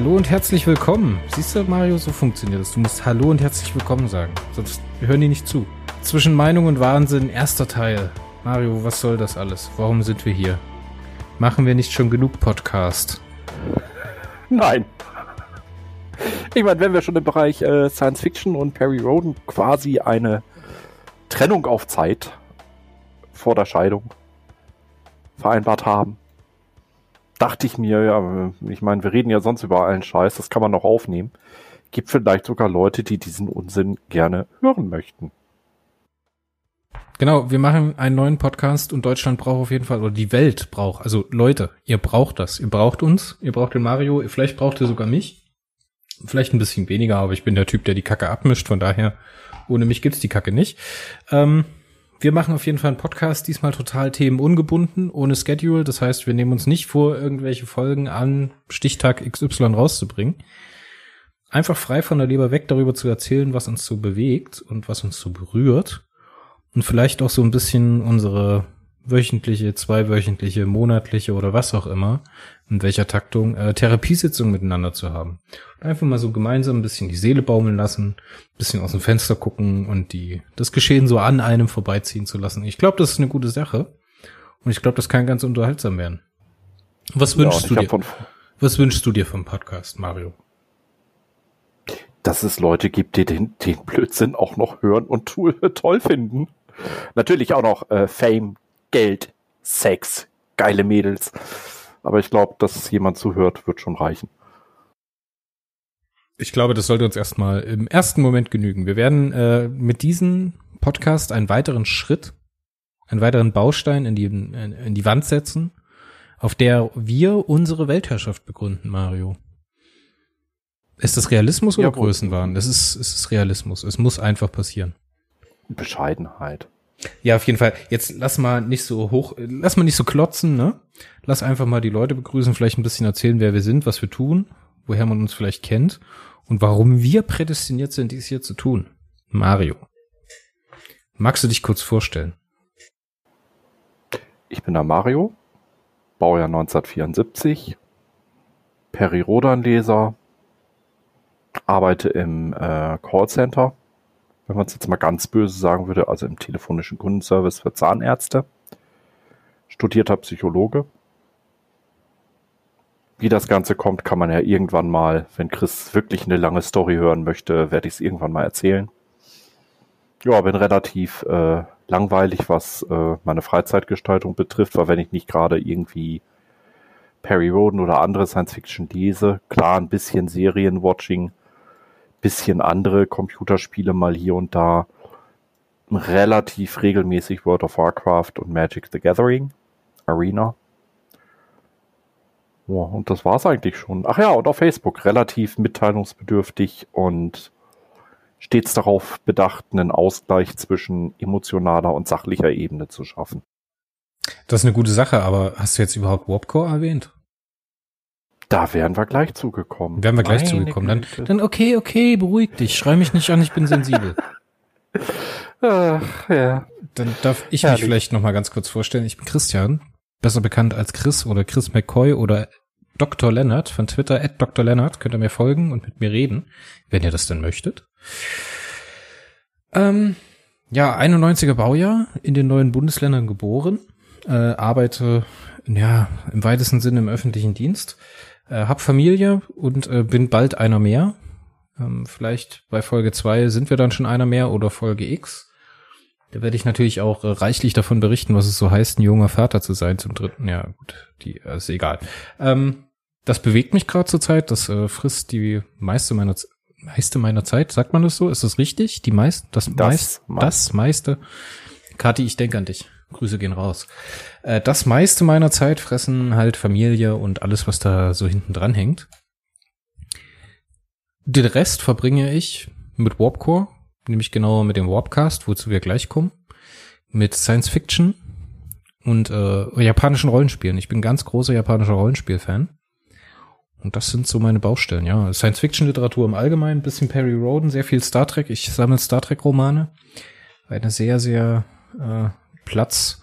Hallo und herzlich willkommen. Siehst du, Mario, so funktioniert das. Du musst Hallo und herzlich willkommen sagen. Sonst hören die nicht zu. Zwischen Meinung und Wahnsinn, erster Teil. Mario, was soll das alles? Warum sind wir hier? Machen wir nicht schon genug Podcast? Nein. Ich meine, wenn wir schon im Bereich äh, Science Fiction und Perry Roden quasi eine Trennung auf Zeit vor der Scheidung vereinbart haben, dachte ich mir, ja, ich meine, wir reden ja sonst über allen Scheiß, das kann man noch aufnehmen. Gibt vielleicht sogar Leute, die diesen Unsinn gerne hören möchten. Genau, wir machen einen neuen Podcast und Deutschland braucht auf jeden Fall, oder die Welt braucht, also Leute, ihr braucht das. Ihr braucht uns, ihr braucht den Mario, vielleicht braucht ihr sogar mich. Vielleicht ein bisschen weniger, aber ich bin der Typ, der die Kacke abmischt, von daher, ohne mich gibt's die Kacke nicht. Ähm, wir machen auf jeden Fall einen Podcast, diesmal total themenungebunden, ohne Schedule. Das heißt, wir nehmen uns nicht vor, irgendwelche Folgen an Stichtag XY rauszubringen. Einfach frei von der Leber weg darüber zu erzählen, was uns so bewegt und was uns so berührt und vielleicht auch so ein bisschen unsere wöchentliche, zweiwöchentliche, monatliche oder was auch immer, in welcher Taktung, äh, Therapiesitzung miteinander zu haben. Einfach mal so gemeinsam ein bisschen die Seele baumeln lassen, ein bisschen aus dem Fenster gucken und die, das Geschehen so an einem vorbeiziehen zu lassen. Ich glaube, das ist eine gute Sache. Und ich glaube, das kann ganz unterhaltsam werden. Was wünschst ja, du dir? Was wünschst du dir vom Podcast, Mario? Dass es Leute gibt, die den, den Blödsinn auch noch hören und toll finden. Natürlich auch noch äh, Fame, Geld, Sex, geile Mädels. Aber ich glaube, dass jemand zuhört, wird schon reichen. Ich glaube, das sollte uns erstmal im ersten Moment genügen. Wir werden äh, mit diesem Podcast einen weiteren Schritt, einen weiteren Baustein in die, in die Wand setzen, auf der wir unsere Weltherrschaft begründen, Mario. Ist das Realismus oder ja, Größenwahn? Das ist, es ist Realismus. Es muss einfach passieren. Bescheidenheit. Ja, auf jeden Fall. Jetzt lass mal nicht so hoch, lass mal nicht so klotzen, ne? Lass einfach mal die Leute begrüßen, vielleicht ein bisschen erzählen, wer wir sind, was wir tun, woher man uns vielleicht kennt und warum wir prädestiniert sind, dies hier zu tun. Mario. Magst du dich kurz vorstellen? Ich bin der Mario, Baujahr 1974, Peri-Rodan-Leser, arbeite im äh, Callcenter wenn man es jetzt mal ganz böse sagen würde, also im telefonischen Kundenservice für Zahnärzte. Studierter Psychologe. Wie das Ganze kommt, kann man ja irgendwann mal, wenn Chris wirklich eine lange Story hören möchte, werde ich es irgendwann mal erzählen. Ja, bin relativ äh, langweilig, was äh, meine Freizeitgestaltung betrifft, weil wenn ich nicht gerade irgendwie Perry Roden oder andere Science Fiction lese, klar ein bisschen Serienwatching, bisschen andere Computerspiele mal hier und da. Relativ regelmäßig World of Warcraft und Magic the Gathering Arena. Ja, und das war's eigentlich schon. Ach ja, und auf Facebook relativ mitteilungsbedürftig und stets darauf bedacht, einen Ausgleich zwischen emotionaler und sachlicher Ebene zu schaffen. Das ist eine gute Sache, aber hast du jetzt überhaupt Warpcore erwähnt? Da wären wir gleich zugekommen. Wären wir gleich Meine zugekommen. Dann, dann okay, okay, beruhig dich. Schrei mich nicht an, ich bin sensibel. Ach, ja. Dann darf ich Herrlich. mich vielleicht noch mal ganz kurz vorstellen. Ich bin Christian, besser bekannt als Chris oder Chris McCoy oder Dr. Leonard von Twitter, at Dr. Leonard. Könnt ihr mir folgen und mit mir reden, wenn ihr das denn möchtet. Ähm, ja, 91er Baujahr, in den neuen Bundesländern geboren, äh, arbeite ja im weitesten Sinne im öffentlichen Dienst, äh, hab Familie und äh, bin bald einer mehr. Ähm, vielleicht bei Folge zwei sind wir dann schon einer mehr oder Folge X. Da werde ich natürlich auch äh, reichlich davon berichten, was es so heißt, ein junger Vater zu sein zum dritten. Ja, gut, die äh, ist egal. Ähm, das bewegt mich gerade zur Zeit. Das äh, frisst die meiste meiner meiste meiner Zeit. Sagt man das so? Ist das richtig? Die meiste, das, das meist, das meiste. Kathi, ich denke an dich. Grüße gehen raus. Äh, das meiste meiner Zeit fressen halt Familie und alles, was da so hinten dran hängt. Den Rest verbringe ich mit Warpcore, nämlich genauer mit dem Warpcast, wozu wir gleich kommen, mit Science Fiction und äh, japanischen Rollenspielen. Ich bin ganz großer japanischer Rollenspiel-Fan. Und das sind so meine Baustellen, ja. Science-Fiction-Literatur im Allgemeinen, bisschen Perry Roden, sehr viel Star Trek. Ich sammle Star Trek-Romane. Eine sehr, sehr äh, Platz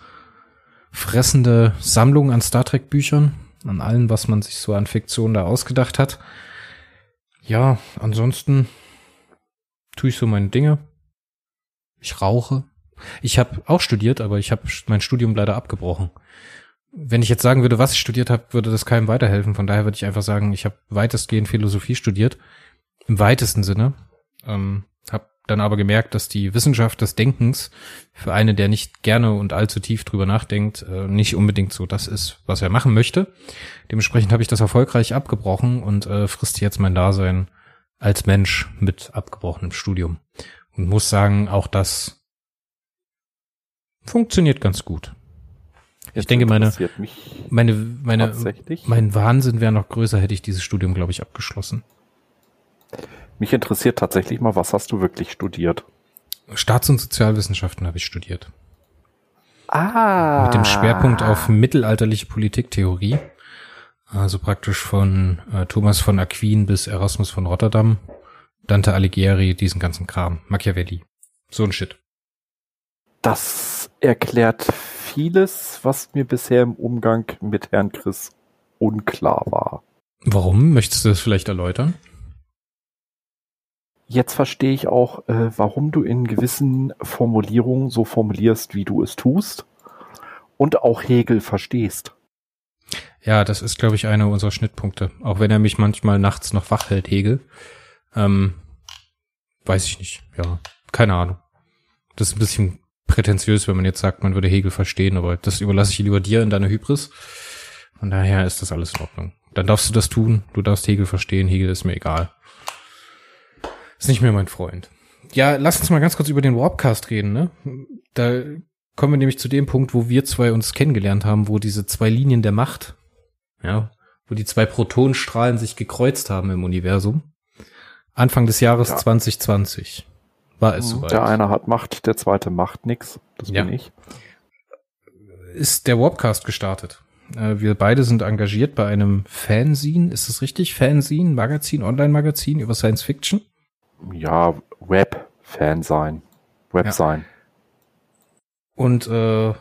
fressende Sammlung an Star Trek Büchern, an allem, was man sich so an Fiktion da ausgedacht hat. Ja, ansonsten tue ich so meine Dinge. Ich rauche. Ich habe auch studiert, aber ich habe mein Studium leider abgebrochen. Wenn ich jetzt sagen würde, was ich studiert habe, würde das keinem weiterhelfen. Von daher würde ich einfach sagen, ich habe weitestgehend Philosophie studiert. Im weitesten Sinne. Ähm, dann aber gemerkt, dass die Wissenschaft des Denkens für einen, der nicht gerne und allzu tief drüber nachdenkt, äh, nicht unbedingt so das ist, was er machen möchte. Dementsprechend habe ich das erfolgreich abgebrochen und äh, frisst jetzt mein Dasein als Mensch mit abgebrochenem Studium. Und muss sagen, auch das funktioniert ganz gut. Jetzt ich denke, meine, meine, meine, mein Wahnsinn wäre noch größer, hätte ich dieses Studium, glaube ich, abgeschlossen. Mich interessiert tatsächlich mal, was hast du wirklich studiert? Staats- und Sozialwissenschaften habe ich studiert. Ah. Mit dem Schwerpunkt auf mittelalterliche Politiktheorie. Also praktisch von äh, Thomas von Aquin bis Erasmus von Rotterdam, Dante Alighieri, diesen ganzen Kram, Machiavelli. So ein Shit. Das erklärt vieles, was mir bisher im Umgang mit Herrn Chris unklar war. Warum? Möchtest du das vielleicht erläutern? Jetzt verstehe ich auch, äh, warum du in gewissen Formulierungen so formulierst, wie du es tust. Und auch Hegel verstehst. Ja, das ist, glaube ich, einer unserer Schnittpunkte. Auch wenn er mich manchmal nachts noch wach hält, Hegel. Ähm, weiß ich nicht. Ja, keine Ahnung. Das ist ein bisschen prätentiös, wenn man jetzt sagt, man würde Hegel verstehen, aber das überlasse ich lieber dir in deiner Hybris. Von daher ist das alles in Ordnung. Dann darfst du das tun. Du darfst Hegel verstehen. Hegel ist mir egal. Ist nicht mehr mein Freund. Ja, lass uns mal ganz kurz über den Warpcast reden, ne? Da kommen wir nämlich zu dem Punkt, wo wir zwei uns kennengelernt haben, wo diese zwei Linien der Macht, ja, wo die zwei Protonenstrahlen sich gekreuzt haben im Universum. Anfang des Jahres ja. 2020 war es mhm. soweit. Der eine hat Macht, der zweite macht nix. Das ja. bin ich. Ist der Warpcast gestartet. Äh, wir beide sind engagiert bei einem Fanzine, ist das richtig? Fanzine, Magazin, Online-Magazin über Science Fiction? Ja, Web-Fan sein. Web ja. sein. Und äh,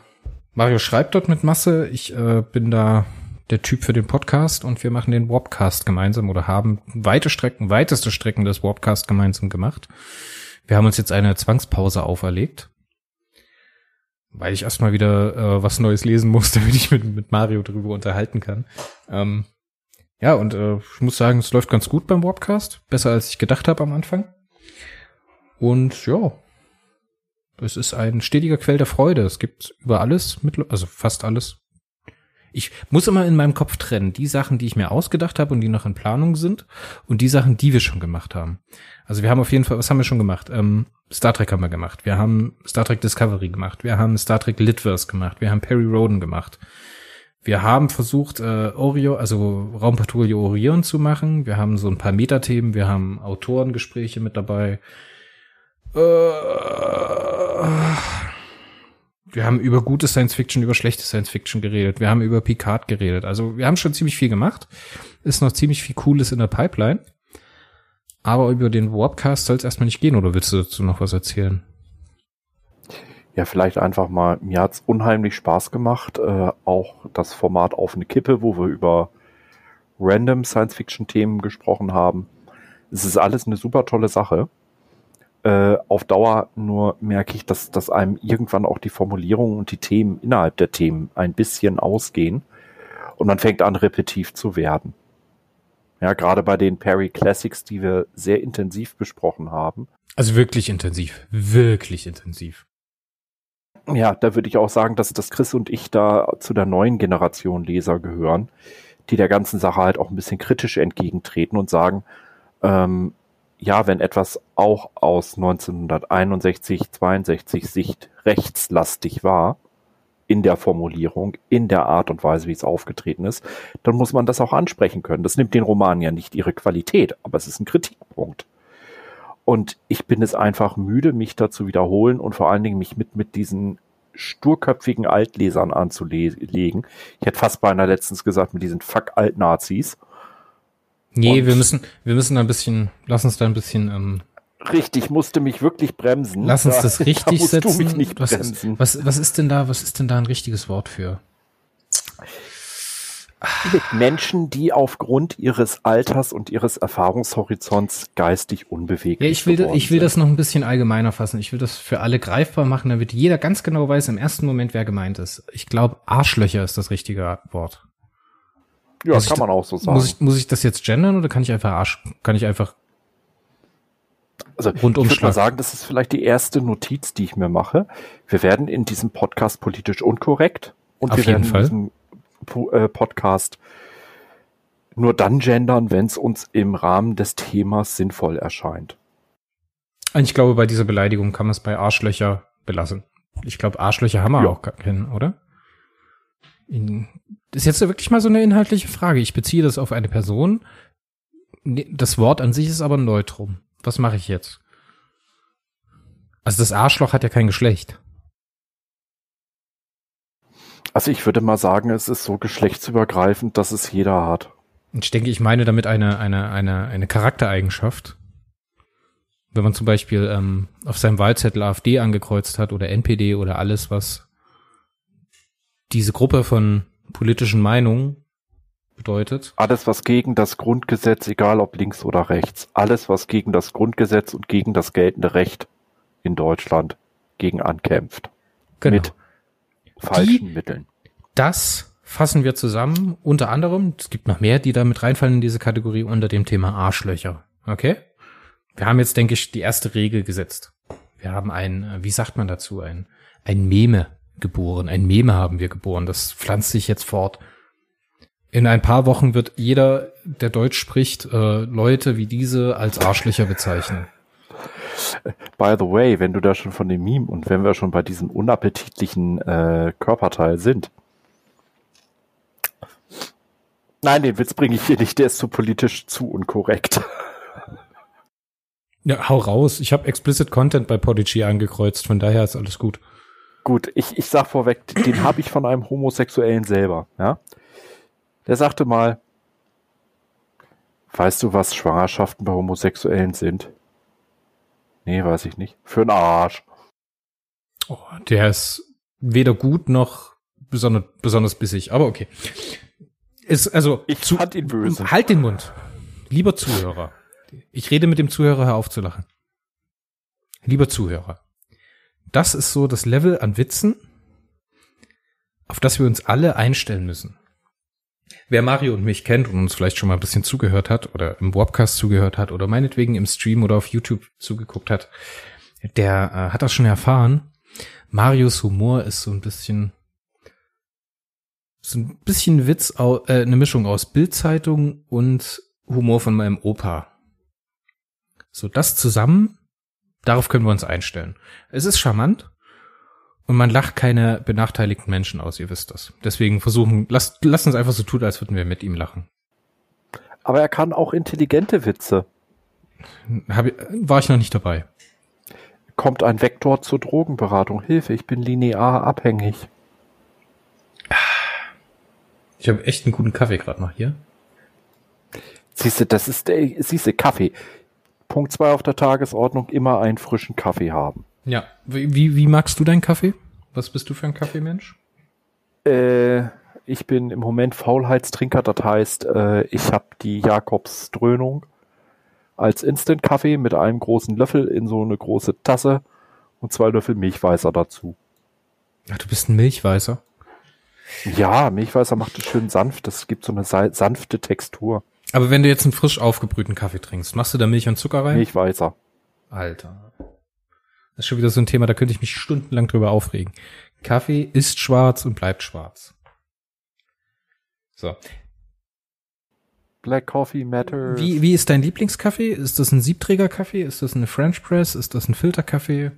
Mario schreibt dort mit Masse. Ich äh, bin da der Typ für den Podcast und wir machen den Warpcast gemeinsam oder haben weite Strecken, weiteste Strecken des Warpcast gemeinsam gemacht. Wir haben uns jetzt eine Zwangspause auferlegt, weil ich erstmal wieder äh, was Neues lesen muss, damit ich mit, mit Mario drüber unterhalten kann. Ähm, ja, und äh, ich muss sagen, es läuft ganz gut beim Warpcast. Besser als ich gedacht habe am Anfang. Und ja, es ist ein stetiger Quell der Freude. Es gibt über alles, also fast alles. Ich muss immer in meinem Kopf trennen, die Sachen, die ich mir ausgedacht habe und die noch in Planung sind und die Sachen, die wir schon gemacht haben. Also wir haben auf jeden Fall, was haben wir schon gemacht? Ähm, Star Trek haben wir gemacht. Wir haben Star Trek Discovery gemacht. Wir haben Star Trek Litverse gemacht. Wir haben Perry Roden gemacht. Wir haben versucht, äh, Oreo, also Raumpatrouille Orion zu machen. Wir haben so ein paar Metathemen, wir haben Autorengespräche mit dabei. Äh, wir haben über gute Science Fiction, über schlechte Science Fiction geredet. Wir haben über Picard geredet. Also wir haben schon ziemlich viel gemacht. Ist noch ziemlich viel Cooles in der Pipeline. Aber über den Warpcast soll es erstmal nicht gehen, oder willst du dazu noch was erzählen? Ja, vielleicht einfach mal, mir hat's unheimlich Spaß gemacht, äh, auch das Format auf eine Kippe, wo wir über random Science-Fiction-Themen gesprochen haben. Es ist alles eine super tolle Sache. Äh, auf Dauer nur merke ich, dass, dass einem irgendwann auch die Formulierungen und die Themen innerhalb der Themen ein bisschen ausgehen und man fängt an, repetitiv zu werden. Ja, gerade bei den Perry Classics, die wir sehr intensiv besprochen haben. Also wirklich intensiv, wirklich intensiv ja, da würde ich auch sagen, dass, dass Chris und ich da zu der neuen Generation Leser gehören, die der ganzen Sache halt auch ein bisschen kritisch entgegentreten und sagen, ähm, ja, wenn etwas auch aus 1961, 62 Sicht rechtslastig war, in der Formulierung, in der Art und Weise, wie es aufgetreten ist, dann muss man das auch ansprechen können. Das nimmt den Roman ja nicht ihre Qualität, aber es ist ein Kritikpunkt. Und ich bin es einfach müde, mich da zu wiederholen und vor allen Dingen mich mit, mit diesen sturköpfigen Altlesern anzulegen. Ich hätte fast beinahe letztens gesagt, mit diesen fuck Alt-Nazis. Nee, und wir müssen, wir müssen da ein bisschen, lass uns da ein bisschen, ähm, Richtig, musste mich wirklich bremsen. Lass uns das richtig da setzen. Du mich nicht was, bremsen. Was, was ist denn da, was ist denn da ein richtiges Wort für? Mit Menschen, die aufgrund ihres Alters und ihres Erfahrungshorizonts geistig unbeweglich Ja, ich will, ich will sind. das noch ein bisschen allgemeiner fassen. Ich will das für alle greifbar machen, damit jeder ganz genau weiß im ersten Moment, wer gemeint ist. Ich glaube, Arschlöcher ist das richtige Wort. Ja, muss kann man auch so sagen. Muss ich, muss ich das jetzt gendern oder kann ich einfach Arsch, kann ich einfach, also Rundumschlag. ich würde mal sagen, das ist vielleicht die erste Notiz, die ich mir mache. Wir werden in diesem Podcast politisch unkorrekt und Auf wir jeden werden Fall. in diesem Podcast nur dann gendern, wenn es uns im Rahmen des Themas sinnvoll erscheint. ich glaube, bei dieser Beleidigung kann man es bei Arschlöcher belassen. Ich glaube, Arschlöcher haben wir Ja. auch gar keinen, oder? Das ist jetzt wirklich mal so eine inhaltliche Frage. Ich beziehe das auf eine Person. Das Wort an sich ist aber ein Neutrum. Was mache ich jetzt? Also das Arschloch hat ja kein Geschlecht. Also ich würde mal sagen, es ist so geschlechtsübergreifend, dass es jeder hat. Ich denke, ich meine damit eine, eine, eine, eine Charaktereigenschaft. Wenn man zum Beispiel ähm, auf seinem Wahlzettel AfD angekreuzt hat oder NPD oder alles, was diese Gruppe von politischen Meinungen bedeutet. Alles, was gegen das Grundgesetz, egal ob links oder rechts, alles, was gegen das Grundgesetz und gegen das geltende Recht in Deutschland gegen ankämpft. Mit falschen Mitteln. Das fassen wir zusammen, unter anderem, es gibt noch mehr, die da mit reinfallen in diese Kategorie, unter dem Thema Arschlöcher. Okay? Wir haben jetzt, denke ich, die erste Regel gesetzt. Wir haben ein, äh, wie sagt man dazu, ein, ein Meme geboren. Ein Meme haben wir geboren. Das pflanzt sich jetzt fort. In ein paar Wochen wird jeder, der Deutsch spricht, äh, Leute wie diese als Arschlöcher bezeichnen. By the way, wenn du da schon von dem Meme und wenn wir schon bei diesem unappetitlichen äh, Körperteil sind. Nein, den Witz bringe ich hier nicht, der ist zu politisch zu unkorrekt. Ja, hau raus. Ich habe explicit Content bei Podigy angekreuzt, von daher ist alles gut. Gut, ich, ich sag vorweg, den habe ich von einem Homosexuellen selber, ja. Der sagte mal, weißt du, was Schwangerschaften bei Homosexuellen sind? Nee, weiß ich nicht. Für einen Arsch. Oh, der ist weder gut noch besonders, besonders bissig, aber okay. Ist, also, Ich fand ihn böse. halt den Mund. Lieber Zuhörer. Ich rede mit dem Zuhörer, hör auf zu lachen. Lieber Zuhörer. Das ist so das Level an Witzen, auf das wir uns alle einstellen müssen. Wer Mario und mich kennt und uns vielleicht schon mal ein bisschen zugehört hat oder im Webcast zugehört hat oder meinetwegen im Stream oder auf YouTube zugeguckt hat, der äh, hat das schon erfahren. Marios Humor ist so ein bisschen so ein bisschen Witz, äh, eine Mischung aus Bildzeitung und Humor von meinem Opa. So das zusammen, darauf können wir uns einstellen. Es ist charmant und man lacht keine benachteiligten Menschen aus, ihr wisst das. Deswegen versuchen, lasst, lasst uns einfach so tun, als würden wir mit ihm lachen. Aber er kann auch intelligente Witze. Hab, war ich noch nicht dabei. Kommt ein Vektor zur Drogenberatung. Hilfe, ich bin linear abhängig. Ich habe echt einen guten Kaffee gerade noch hier. Siehste, das ist der, siehste, Kaffee. Punkt zwei auf der Tagesordnung, immer einen frischen Kaffee haben. Ja, wie, wie, wie magst du deinen Kaffee? Was bist du für ein Kaffeemensch? Äh, ich bin im Moment Faulheitstrinker, das heißt, äh, ich habe die Jakobsdröhnung als Instant-Kaffee mit einem großen Löffel in so eine große Tasse und zwei Löffel Milchweißer dazu. Ach, du bist ein Milchweißer. Ja, Milchweißer macht es schön sanft, das gibt so eine sa- sanfte Textur. Aber wenn du jetzt einen frisch aufgebrühten Kaffee trinkst, machst du da Milch und Zucker rein? Milchweißer. Alter. Das ist schon wieder so ein Thema, da könnte ich mich stundenlang drüber aufregen. Kaffee ist schwarz und bleibt schwarz. So. Black Coffee Matters. Wie, wie ist dein Lieblingskaffee? Ist das ein Siebträger-Kaffee? Ist das eine French Press? Ist das ein Filterkaffee?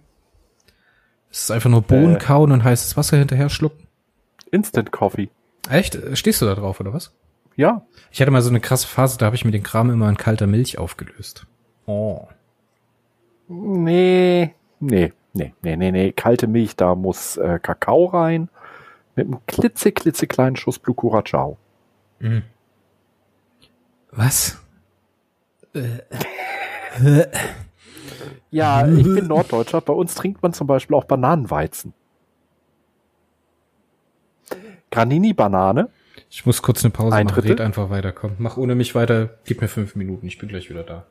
Ist es einfach nur Bohnen Äh. kauen und heißes Wasser hinterher schlucken? Instant Coffee. Echt? Stehst du da drauf, oder was? Ja. Ich hatte mal so eine krasse Phase, da habe ich mir den Kram immer in kalter Milch aufgelöst. Oh. Nee, nee, nee, nee, nee, nee. Kalte Milch, da muss äh, Kakao rein. Mit einem klitze, klitzekleinen Schuss Blue Curacao. Mhm. Was? Ja, ich bin Norddeutscher. Bei uns trinkt man zum Beispiel auch Bananenweizen. Granini-Banane. Ich muss kurz eine Pause Ein machen. Drittel? Red einfach weiter. Komm, mach ohne mich weiter. Gib mir fünf Minuten. Ich bin gleich wieder da.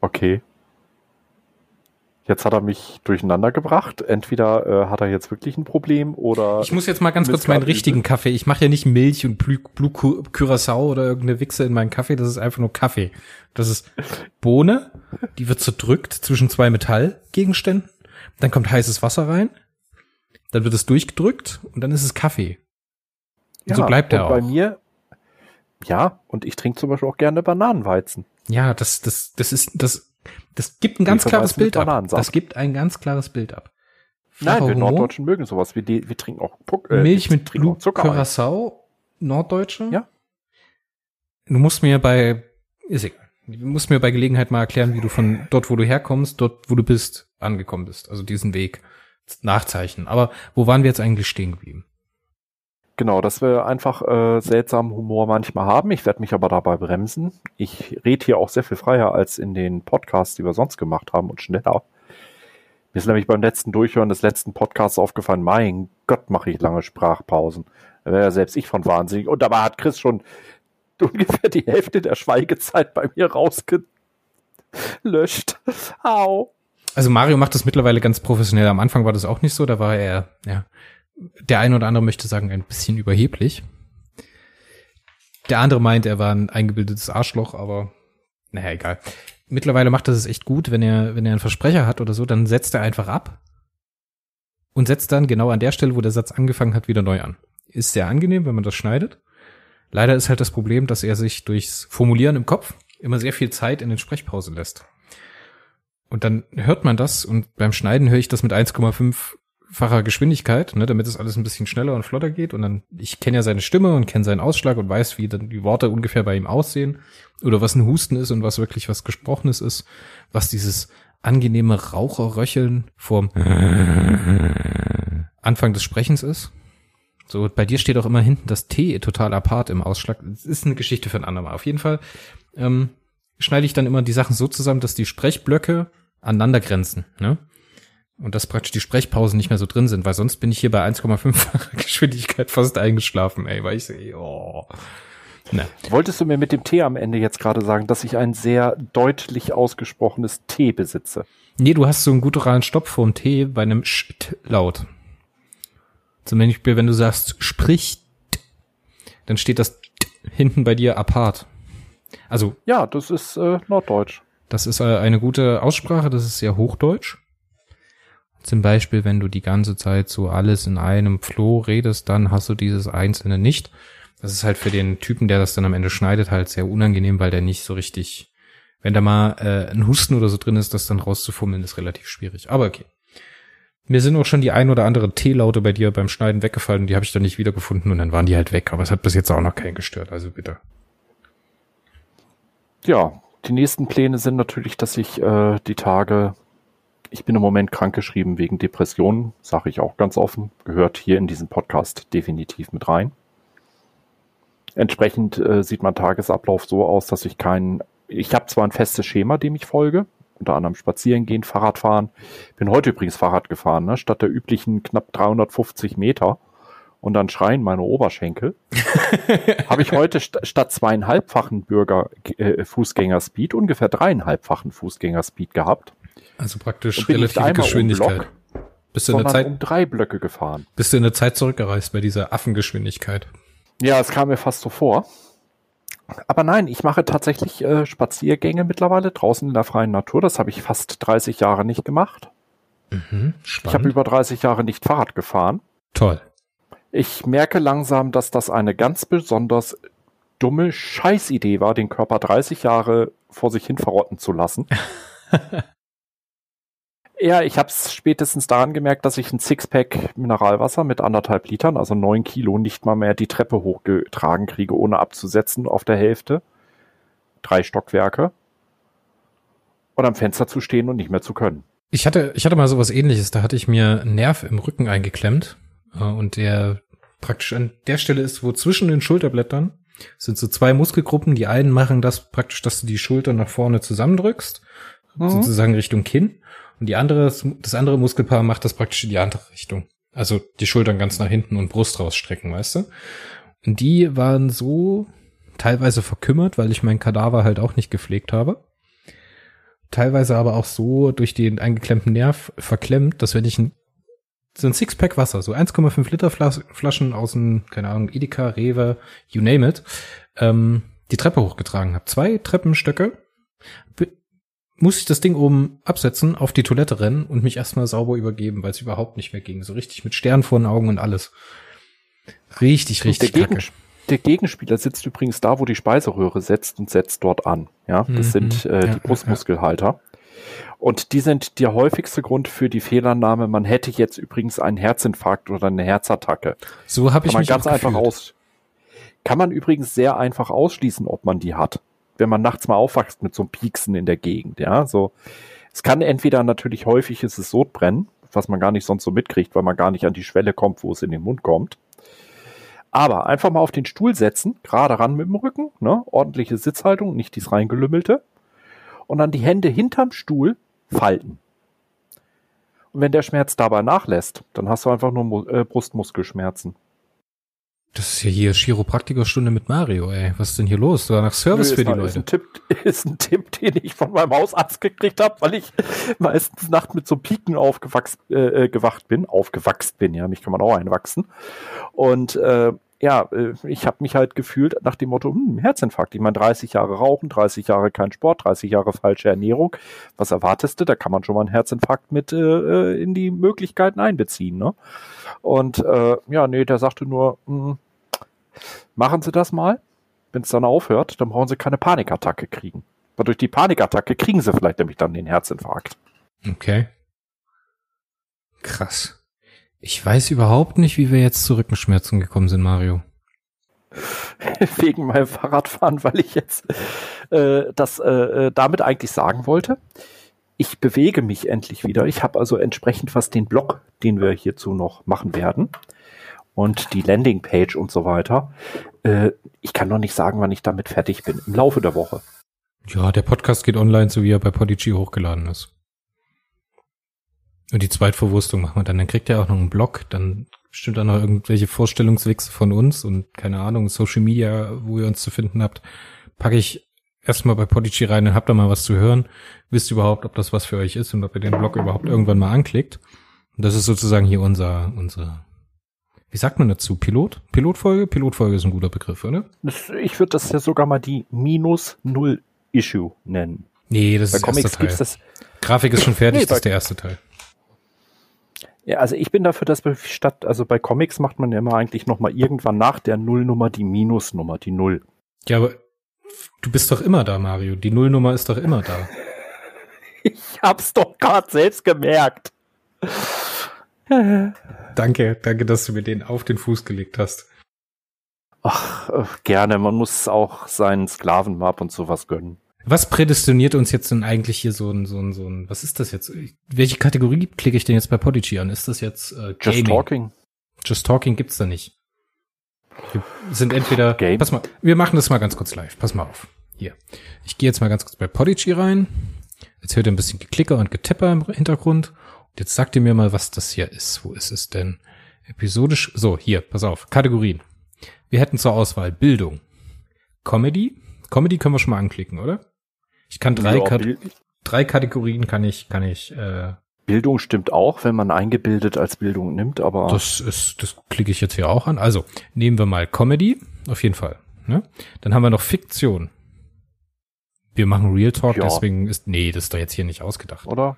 Okay. Jetzt hat er mich durcheinander gebracht. Entweder äh, hat er jetzt wirklich ein Problem oder. Ich muss jetzt mal ganz kurz meinen richtigen Kaffee. Ich mache ja nicht Milch und Blue, Blue Cu- Curacao oder irgendeine Wichse in meinen Kaffee. Das ist einfach nur Kaffee. Das ist Bohne, die wird zerdrückt zwischen zwei Metallgegenständen. Dann kommt heißes Wasser rein. Dann wird es durchgedrückt und dann ist es Kaffee. Und so bleibt er und Bei auch. mir, ja, und ich trinke zum Beispiel auch gerne Bananenweizen. Ja, das, das, das ist, das, das gibt ein ganz klares Bild ab. Das gibt ein ganz klares Bild ab. Nein, Flacher wir Humor, Norddeutschen mögen sowas. Wir, wir trinken auch Puck, äh, Milch mit Blue. Curacao, Norddeutsche. Ja. Du musst mir bei, ist egal. Du musst mir bei Gelegenheit mal erklären, wie du von dort, wo du herkommst, dort, wo du bist, angekommen bist. Also diesen Weg nachzeichnen. Aber wo waren wir jetzt eigentlich stehen geblieben? Genau, dass wir einfach äh, seltsamen Humor manchmal haben. Ich werde mich aber dabei bremsen. Ich rede hier auch sehr viel freier als in den Podcasts, die wir sonst gemacht haben und schneller. Mir ist nämlich beim letzten Durchhören des letzten Podcasts aufgefallen, mein Gott, mache ich lange Sprachpausen. Da wäre ja selbst ich von wahnsinnig. Und dabei hat Chris schon ungefähr die Hälfte der Schweigezeit bei mir rausgelöscht. Au. Also Mario macht das mittlerweile ganz professionell. Am Anfang war das auch nicht so. Da war er, ja, der eine oder andere möchte sagen, ein bisschen überheblich. Der andere meint, er war ein eingebildetes Arschloch, aber naja, egal. Mittlerweile macht er es echt gut, wenn er, wenn er einen Versprecher hat oder so, dann setzt er einfach ab und setzt dann genau an der Stelle, wo der Satz angefangen hat, wieder neu an. Ist sehr angenehm, wenn man das schneidet. Leider ist halt das Problem, dass er sich durchs Formulieren im Kopf immer sehr viel Zeit in den Sprechpausen lässt. Und dann hört man das und beim Schneiden höre ich das mit 1,5-facher Geschwindigkeit, ne, damit es alles ein bisschen schneller und flotter geht. Und dann, ich kenne ja seine Stimme und kenne seinen Ausschlag und weiß, wie dann die Worte ungefähr bei ihm aussehen oder was ein Husten ist und was wirklich was Gesprochenes ist, was dieses angenehme Raucherröcheln vorm Anfang des Sprechens ist. So, bei dir steht auch immer hinten das T total apart im Ausschlag. Das ist eine Geschichte für ein andermal. Auf jeden Fall ähm, schneide ich dann immer die Sachen so zusammen, dass die Sprechblöcke aneinander grenzen. Ne? Und dass praktisch die Sprechpausen nicht mehr so drin sind, weil sonst bin ich hier bei 1,5 Geschwindigkeit fast eingeschlafen, ey, weil ich sehe, oh. Na, Wolltest du mir mit dem T am Ende jetzt gerade sagen, dass ich ein sehr deutlich ausgesprochenes T besitze? Nee, du hast so einen gutturalen Stopp vorm T bei einem Sch-Laut. Zum Beispiel, wenn du sagst, spricht, dann steht das hinten bei dir apart. Also, Ja, das ist äh, Norddeutsch. das ist äh, eine gute Aussprache, das ist sehr hochdeutsch. Zum Beispiel, wenn du die ganze Zeit so alles in einem Flow redest, dann hast du dieses Einzelne nicht. Das ist halt für den Typen, der das dann am Ende schneidet, halt sehr unangenehm, weil der nicht so richtig, wenn da mal äh, ein Husten oder so drin ist, das dann rauszufummeln, ist relativ schwierig. Aber okay. Mir sind auch schon die ein oder andere T-Laute bei dir beim Schneiden weggefallen die habe ich dann nicht wiedergefunden und dann waren die halt weg. Aber es hat bis jetzt auch noch keinen gestört, also bitte. Ja, die nächsten Pläne sind natürlich, dass ich äh, die Tage, ich bin im Moment krankgeschrieben wegen Depressionen, sage ich auch ganz offen, gehört hier in diesen Podcast definitiv mit rein. Entsprechend äh, sieht mein Tagesablauf so aus, dass ich keinen, ich habe zwar ein festes Schema, dem ich folge, unter anderem spazieren gehen, Fahrrad fahren. Bin heute übrigens Fahrrad gefahren, ne? statt der üblichen knapp 350 Meter. Und dann schreien meine Oberschenkel. habe ich heute st statt zweieinhalbfachen Bürger äh, Fußgängerspeed ungefähr dreieinhalbfachen Fußgängerspeed gehabt. Also praktisch relative um Geschwindigkeit. Block, Bist du in der Zeit, um drei Blöcke gefahren. bist du in der Zeit zurückgereist bei dieser Affengeschwindigkeit? Ja, es kam mir fast so vor. Aber nein, ich mache tatsächlich äh, Spaziergänge mittlerweile draußen in der freien Natur. Das habe ich fast 30 Jahre nicht gemacht. Mhm, Ich habe über 30 Jahre nicht Fahrrad gefahren. Toll. Ich merke langsam, dass das eine ganz besonders dumme Scheißidee war, den Körper 30 Jahre vor sich hin verrotten zu lassen. ja, ich habe es spätestens daran gemerkt, dass ich ein Sixpack Mineralwasser mit anderthalb Litern, also neun Kilo, nicht mal mehr die Treppe hochgetragen kriege, ohne abzusetzen auf der Hälfte. Drei Stockwerke. Und am Fenster zu stehen und nicht mehr zu können. Ich hatte, ich hatte mal sowas ähnliches, da hatte ich mir einen Nerv im Rücken eingeklemmt äh, und der praktisch an der Stelle ist, wo zwischen den Schulterblättern sind so zwei Muskelgruppen. Die einen machen das praktisch, dass du die Schultern nach vorne zusammendrückst, Mhm. sozusagen Richtung Kinn. Und die andere, das andere Muskelpaar macht das praktisch in die andere Richtung. Also die Schultern ganz nach hinten und Brust rausstrecken, weißt du? Die waren so teilweise verkümmert, weil ich meinen Kadaver halt auch nicht gepflegt habe. Teilweise aber auch so durch den eingeklemmten Nerv verklemmt, dass wenn ich ein, so ein Sixpack Wasser, so 1,5 Liter Flas Flaschen aus dem, keine Ahnung, Edeka, Rewe, you name it, ähm, die Treppe hochgetragen habe. Zwei Treppenstöcke, muss ich das Ding oben absetzen, auf die Toilette rennen und mich erstmal sauber übergeben, weil es überhaupt nicht mehr ging. So richtig mit Stern vor den Augen und alles. Richtig, richtig der, Gegen, der Gegenspieler sitzt übrigens da, wo die Speiseröhre setzt und setzt dort an. Ja, das mhm. sind äh, ja, die Brustmuskelhalter. Ja. Und die sind der häufigste Grund für die Fehlannahme. Man hätte jetzt übrigens einen Herzinfarkt oder eine Herzattacke. So habe ich man mich ganz einfach aus. Kann man übrigens sehr einfach ausschließen, ob man die hat wenn man nachts mal aufwacht mit so einem Pieksen in der Gegend, ja, so. Es kann entweder natürlich häufig ist es Sodbrennen, was man gar nicht sonst so mitkriegt, weil man gar nicht an die Schwelle kommt, wo es in den Mund kommt. Aber einfach mal auf den Stuhl setzen, gerade ran mit dem Rücken, ne, ordentliche Sitzhaltung, nicht dies reingelümmelte. Und dann die Hände hinterm Stuhl falten. Und wenn der Schmerz dabei nachlässt, dann hast du einfach nur äh, Brustmuskelschmerzen. Das ist ja hier Chiropraktikerstunde mit Mario, ey. Was ist denn hier los? Sogar nach Service Nö, für die Leute. Ist ein, Tipp, ist ein Tipp, den ich von meinem Hausarzt gekriegt habe, weil ich meistens nachts mit so Piken aufgewachsen, äh, äh, gewacht bin. Aufgewachsen bin, ja, mich kann man auch einwachsen. Und äh, ja, äh, ich habe mich halt gefühlt nach dem Motto, hm, Herzinfarkt. Ich meine, 30 Jahre Rauchen, 30 Jahre kein Sport, 30 Jahre falsche Ernährung. Was erwartest du? Da kann man schon mal einen Herzinfarkt mit äh, äh in die Möglichkeiten einbeziehen. Ne? Und äh, ja, nee, der sagte nur, hm, Machen Sie das mal. Wenn es dann aufhört, dann brauchen Sie keine Panikattacke kriegen. Weil durch die Panikattacke kriegen Sie vielleicht nämlich dann den Herzinfarkt. Okay. Krass. Ich weiß überhaupt nicht, wie wir jetzt zu Rückenschmerzen gekommen sind, Mario. Wegen meinem Fahrradfahren, weil ich jetzt äh, das äh, äh, damit eigentlich sagen wollte. Ich bewege mich endlich wieder. Ich habe also entsprechend was den Blog, den wir hierzu noch machen werden, und die Landingpage und so weiter. Äh, ich kann noch nicht sagen, wann ich damit fertig bin. Im Laufe der Woche. Ja, der Podcast geht online, so wie er bei Podigy hochgeladen ist. Und die Zweitverwurstung machen wir dann. Dann kriegt er auch noch einen Blog, dann bestimmt dann noch irgendwelche Vorstellungswechsel von uns und keine Ahnung, Social Media, wo ihr uns zu finden habt, packe ich erstmal bei Podigy rein und habt da mal was zu hören. Wisst überhaupt, ob das was für euch ist und ob ihr den Blog überhaupt irgendwann mal anklickt. Und das ist sozusagen hier unser, unser wie sagt man dazu? Pilot? Pilotfolge? Pilotfolge ist ein guter Begriff, oder? Ich würde das ja sogar mal die minus null Issue nennen. Nee, das bei ist der erste Teil. Das Grafik ist schon fertig, nee, das ist der erste Teil. Ja, also ich bin dafür, dass wir statt, also bei Comics macht man ja immer eigentlich nochmal irgendwann nach der Nullnummer die Minusnummer, die Null. Ja, aber du bist doch immer da, Mario. Die Nullnummer ist doch immer da. ich hab's doch gerade selbst gemerkt. danke, danke, dass du mir den auf den Fuß gelegt hast. Ach, äh, gerne. Man muss auch seinen Sklaven mal ab und zu was gönnen. Was prädestiniert uns jetzt denn eigentlich hier so ein, so ein, so ein, was ist das jetzt? Welche Kategorie klicke ich denn jetzt bei Podigy an? Ist das jetzt äh, Gaming? Just Talking. Just Talking gibt's da nicht. Wir sind entweder, Game. pass mal, wir machen das mal ganz kurz live. Pass mal auf. Hier. Ich gehe jetzt mal ganz kurz bei Podigy rein. Jetzt hört ihr ein bisschen Geklicker und Getipper im Hintergrund. Jetzt sagt ihr mir mal, was das hier ist. Wo ist es denn? Episodisch. So, hier, pass auf. Kategorien. Wir hätten zur Auswahl Bildung, Comedy. Comedy können wir schon mal anklicken, oder? Ich kann drei, ja, Kat drei Kategorien kann ich, kann ich. Äh, Bildung stimmt auch, wenn man eingebildet als Bildung nimmt, aber. Das ist, das klicke ich jetzt hier auch an. Also nehmen wir mal Comedy, auf jeden Fall. Ne? Dann haben wir noch Fiktion. Wir machen Real Talk, ja. deswegen ist, nee, das ist doch jetzt hier nicht ausgedacht. Oder?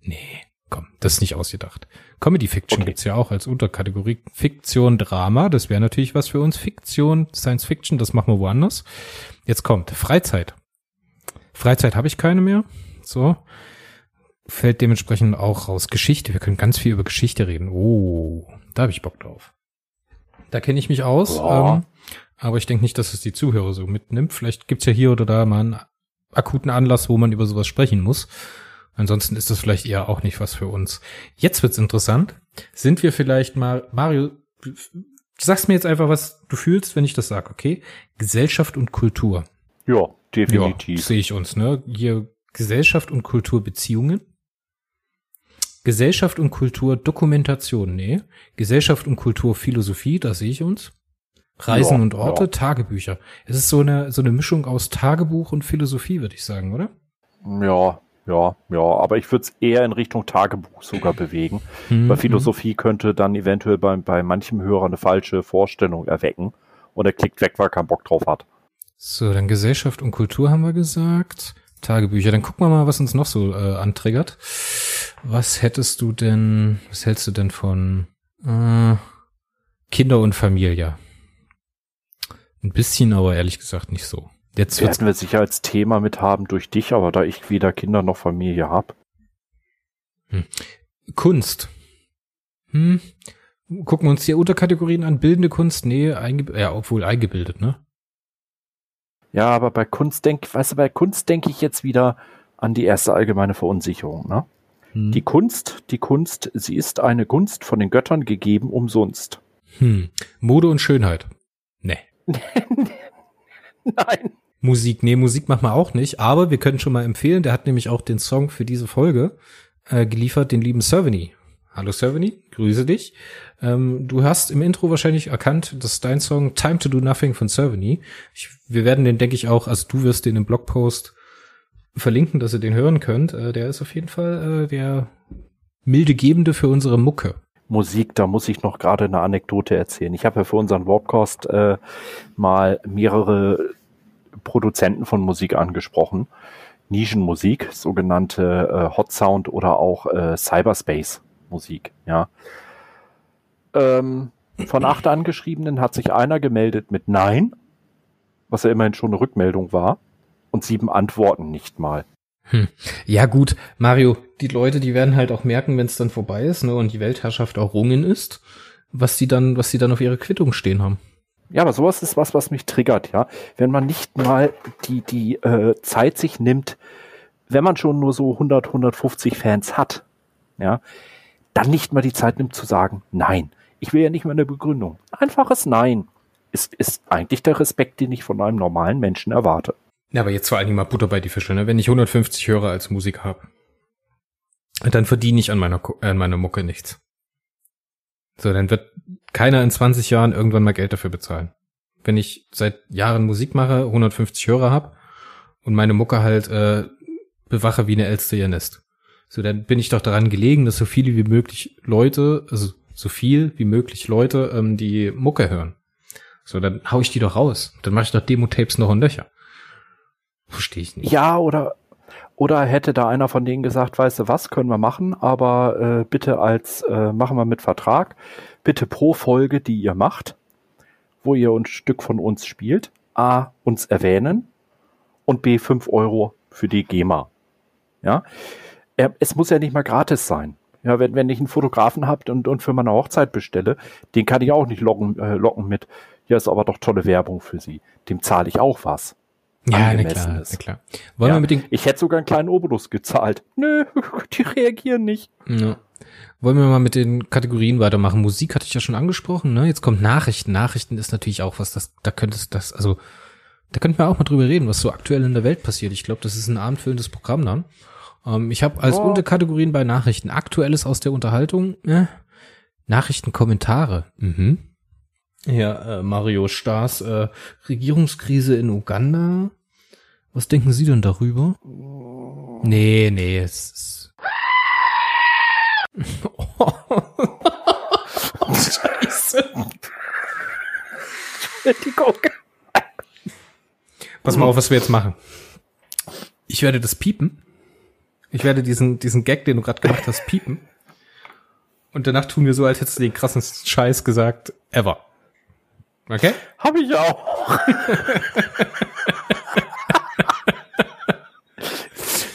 Nee. Komm, das ist nicht ausgedacht. Comedy Fiction okay. gibt's ja auch als Unterkategorie. Fiktion, Drama, das wäre natürlich was für uns. Fiktion, Science Fiction, das machen wir woanders. Jetzt kommt Freizeit. Freizeit habe ich keine mehr. So. Fällt dementsprechend auch raus. Geschichte. Wir können ganz viel über Geschichte reden. Oh, da habe ich Bock drauf. Da kenne ich mich aus. Ähm, aber ich denke nicht, dass es die Zuhörer so mitnimmt. Vielleicht gibt's ja hier oder da mal einen akuten Anlass, wo man über sowas sprechen muss. Ansonsten ist das vielleicht eher auch nicht was für uns. Jetzt wird's interessant. Sind wir vielleicht mal, Mario, du sagst mir jetzt einfach, was du fühlst, wenn ich das sage, okay? Gesellschaft und Kultur. Ja, definitiv. Ja, sehe ich uns, ne? Hier Gesellschaft und Kultur Beziehungen. Gesellschaft und Kultur Dokumentation, nee. Gesellschaft und Kultur Philosophie, da sehe ich uns. Reisen Ja, und Orte, ja. Tagebücher. Es ist so eine, so eine Mischung aus Tagebuch und Philosophie, würde ich sagen, oder? Ja, ja, ja, aber ich würde es eher in Richtung Tagebuch sogar bewegen. Hm, Weil Philosophie könnte dann eventuell bei, bei manchem Hörer eine falsche Vorstellung erwecken und er klickt weg, weil er keinen Bock drauf hat. So, dann Gesellschaft und Kultur haben wir gesagt. Tagebücher. Dann gucken wir mal, was uns noch so äh, antriggert. Was hättest du denn, was hältst du denn von äh, Kinder und Familie? Ein bisschen, aber ehrlich gesagt nicht so. Jetzt Werden wir sicher als Thema mit haben durch dich, aber da ich weder Kinder noch Familie habe. Kunst. Hm. Gucken wir uns die Unterkategorien an. Bildende Kunst, nee, einge ja, obwohl eingebildet, ne? Ja, aber bei Kunst denk, weißt du, bei Kunst denke ich jetzt wieder an die erste allgemeine Verunsicherung, ne? Hm. Die Kunst, die Kunst, sie ist eine Gunst von den Göttern gegeben umsonst. hm. Mode und Schönheit. Nee. Nein. Musik, nee, Musik machen wir auch nicht, aber wir können schon mal empfehlen, der hat nämlich auch den Song für diese Folge äh, geliefert, den lieben Servany. Hallo Servany, grüße dich. Ähm, du hast im Intro wahrscheinlich erkannt, das ist dein Song Time to Do Nothing von Servany. Wir werden den, denke ich, auch, also du wirst den im Blogpost verlinken, dass ihr den hören könnt. Äh, der ist auf jeden Fall äh, der milde Gebende für unsere Mucke. Musik, da muss ich noch gerade eine Anekdote erzählen. Ich habe ja für unseren Warpcast äh, mal mehrere Produzenten von Musik angesprochen. Nischenmusik, sogenannte äh, Hot Sound oder auch äh, Cyberspace Musik, ja. Ähm, von acht Angeschriebenen hat sich einer gemeldet mit Nein, was ja immerhin schon eine Rückmeldung war, und sieben Antworten nicht mal. Ja gut, Mario, die Leute, die werden halt auch merken, wenn es dann vorbei ist, ne, und die Weltherrschaft errungen ist, was die dann, was die dann auf ihre Quittung stehen haben. Ja, aber sowas ist was, was mich triggert, ja. Wenn man nicht mal die, die äh, Zeit sich nimmt, wenn man schon nur so 100, 150 Fans hat, ja, dann nicht mal die Zeit nimmt zu sagen, nein. Ich will ja nicht mal eine Begründung. Einfaches Nein ist, ist eigentlich der Respekt, den ich von einem normalen Menschen erwarte. Ja, aber jetzt vor allen Dingen mal Butter bei die Fische, ne? Wenn ich 150 Hörer als Musiker habe, dann verdiene ich an meiner, an meiner Mucke nichts. So, dann wird keiner in 20 Jahren irgendwann mal Geld dafür bezahlen. Wenn ich seit Jahren Musik mache, 150 Hörer habe und meine Mucke halt äh, bewache wie eine Elster ihr Nest. So, dann bin ich doch daran gelegen, dass so viele wie möglich Leute, also so viel wie möglich Leute, ähm, die Mucke hören. So, dann hau ich die doch raus. Dann mache ich doch Demo-Tapes noch in Löcher. Verstehe ich nicht. Ja, oder, oder hätte da einer von denen gesagt, weißt du was, können wir machen, aber äh, bitte als, äh, machen wir mit Vertrag, bitte pro Folge, die ihr macht, wo ihr ein Stück von uns spielt, A, uns erwähnen und B, 5 Euro für die GEMA. Ja, es muss ja nicht mal gratis sein. Ja, wenn, wenn ich einen Fotografen habt und, und für meine Hochzeit bestelle, den kann ich auch nicht locken, äh, locken mit, ja, ist aber doch tolle Werbung für Sie. Dem zahle ich auch was. Ja, na klar, na klar. Wollen Ja, wir mit den, ich hätte sogar einen kleinen Obolus gezahlt. Nö, die reagieren nicht. ja. wollen wir mal mit den Kategorien weitermachen? Musik hatte ich ja schon angesprochen, ne? Jetzt kommt Nachrichten. Nachrichten ist natürlich auch was, das, da könntest das, also, da könnten wir auch mal drüber reden, was so aktuell in der Welt passiert. Ich glaube, das ist ein abendfüllendes Programm dann. Ähm, ich habe als Ja. Unterkategorien bei Nachrichten Aktuelles aus der Unterhaltung, äh, Nachrichtenkommentare. Mhm. Ja, äh, Mario Stars, äh, Regierungskrise in Uganda. Was denken Sie denn darüber? Nee, nee, es ist. oh, Scheiße. Entschuldigung. Pass mal auf, was wir jetzt machen. Ich werde das piepen. Ich werde diesen, diesen Gag, den du gerade gemacht hast, piepen. Und danach tun wir so, als hättest du den krassen Scheiß gesagt, ever. Okay? Hab ich auch.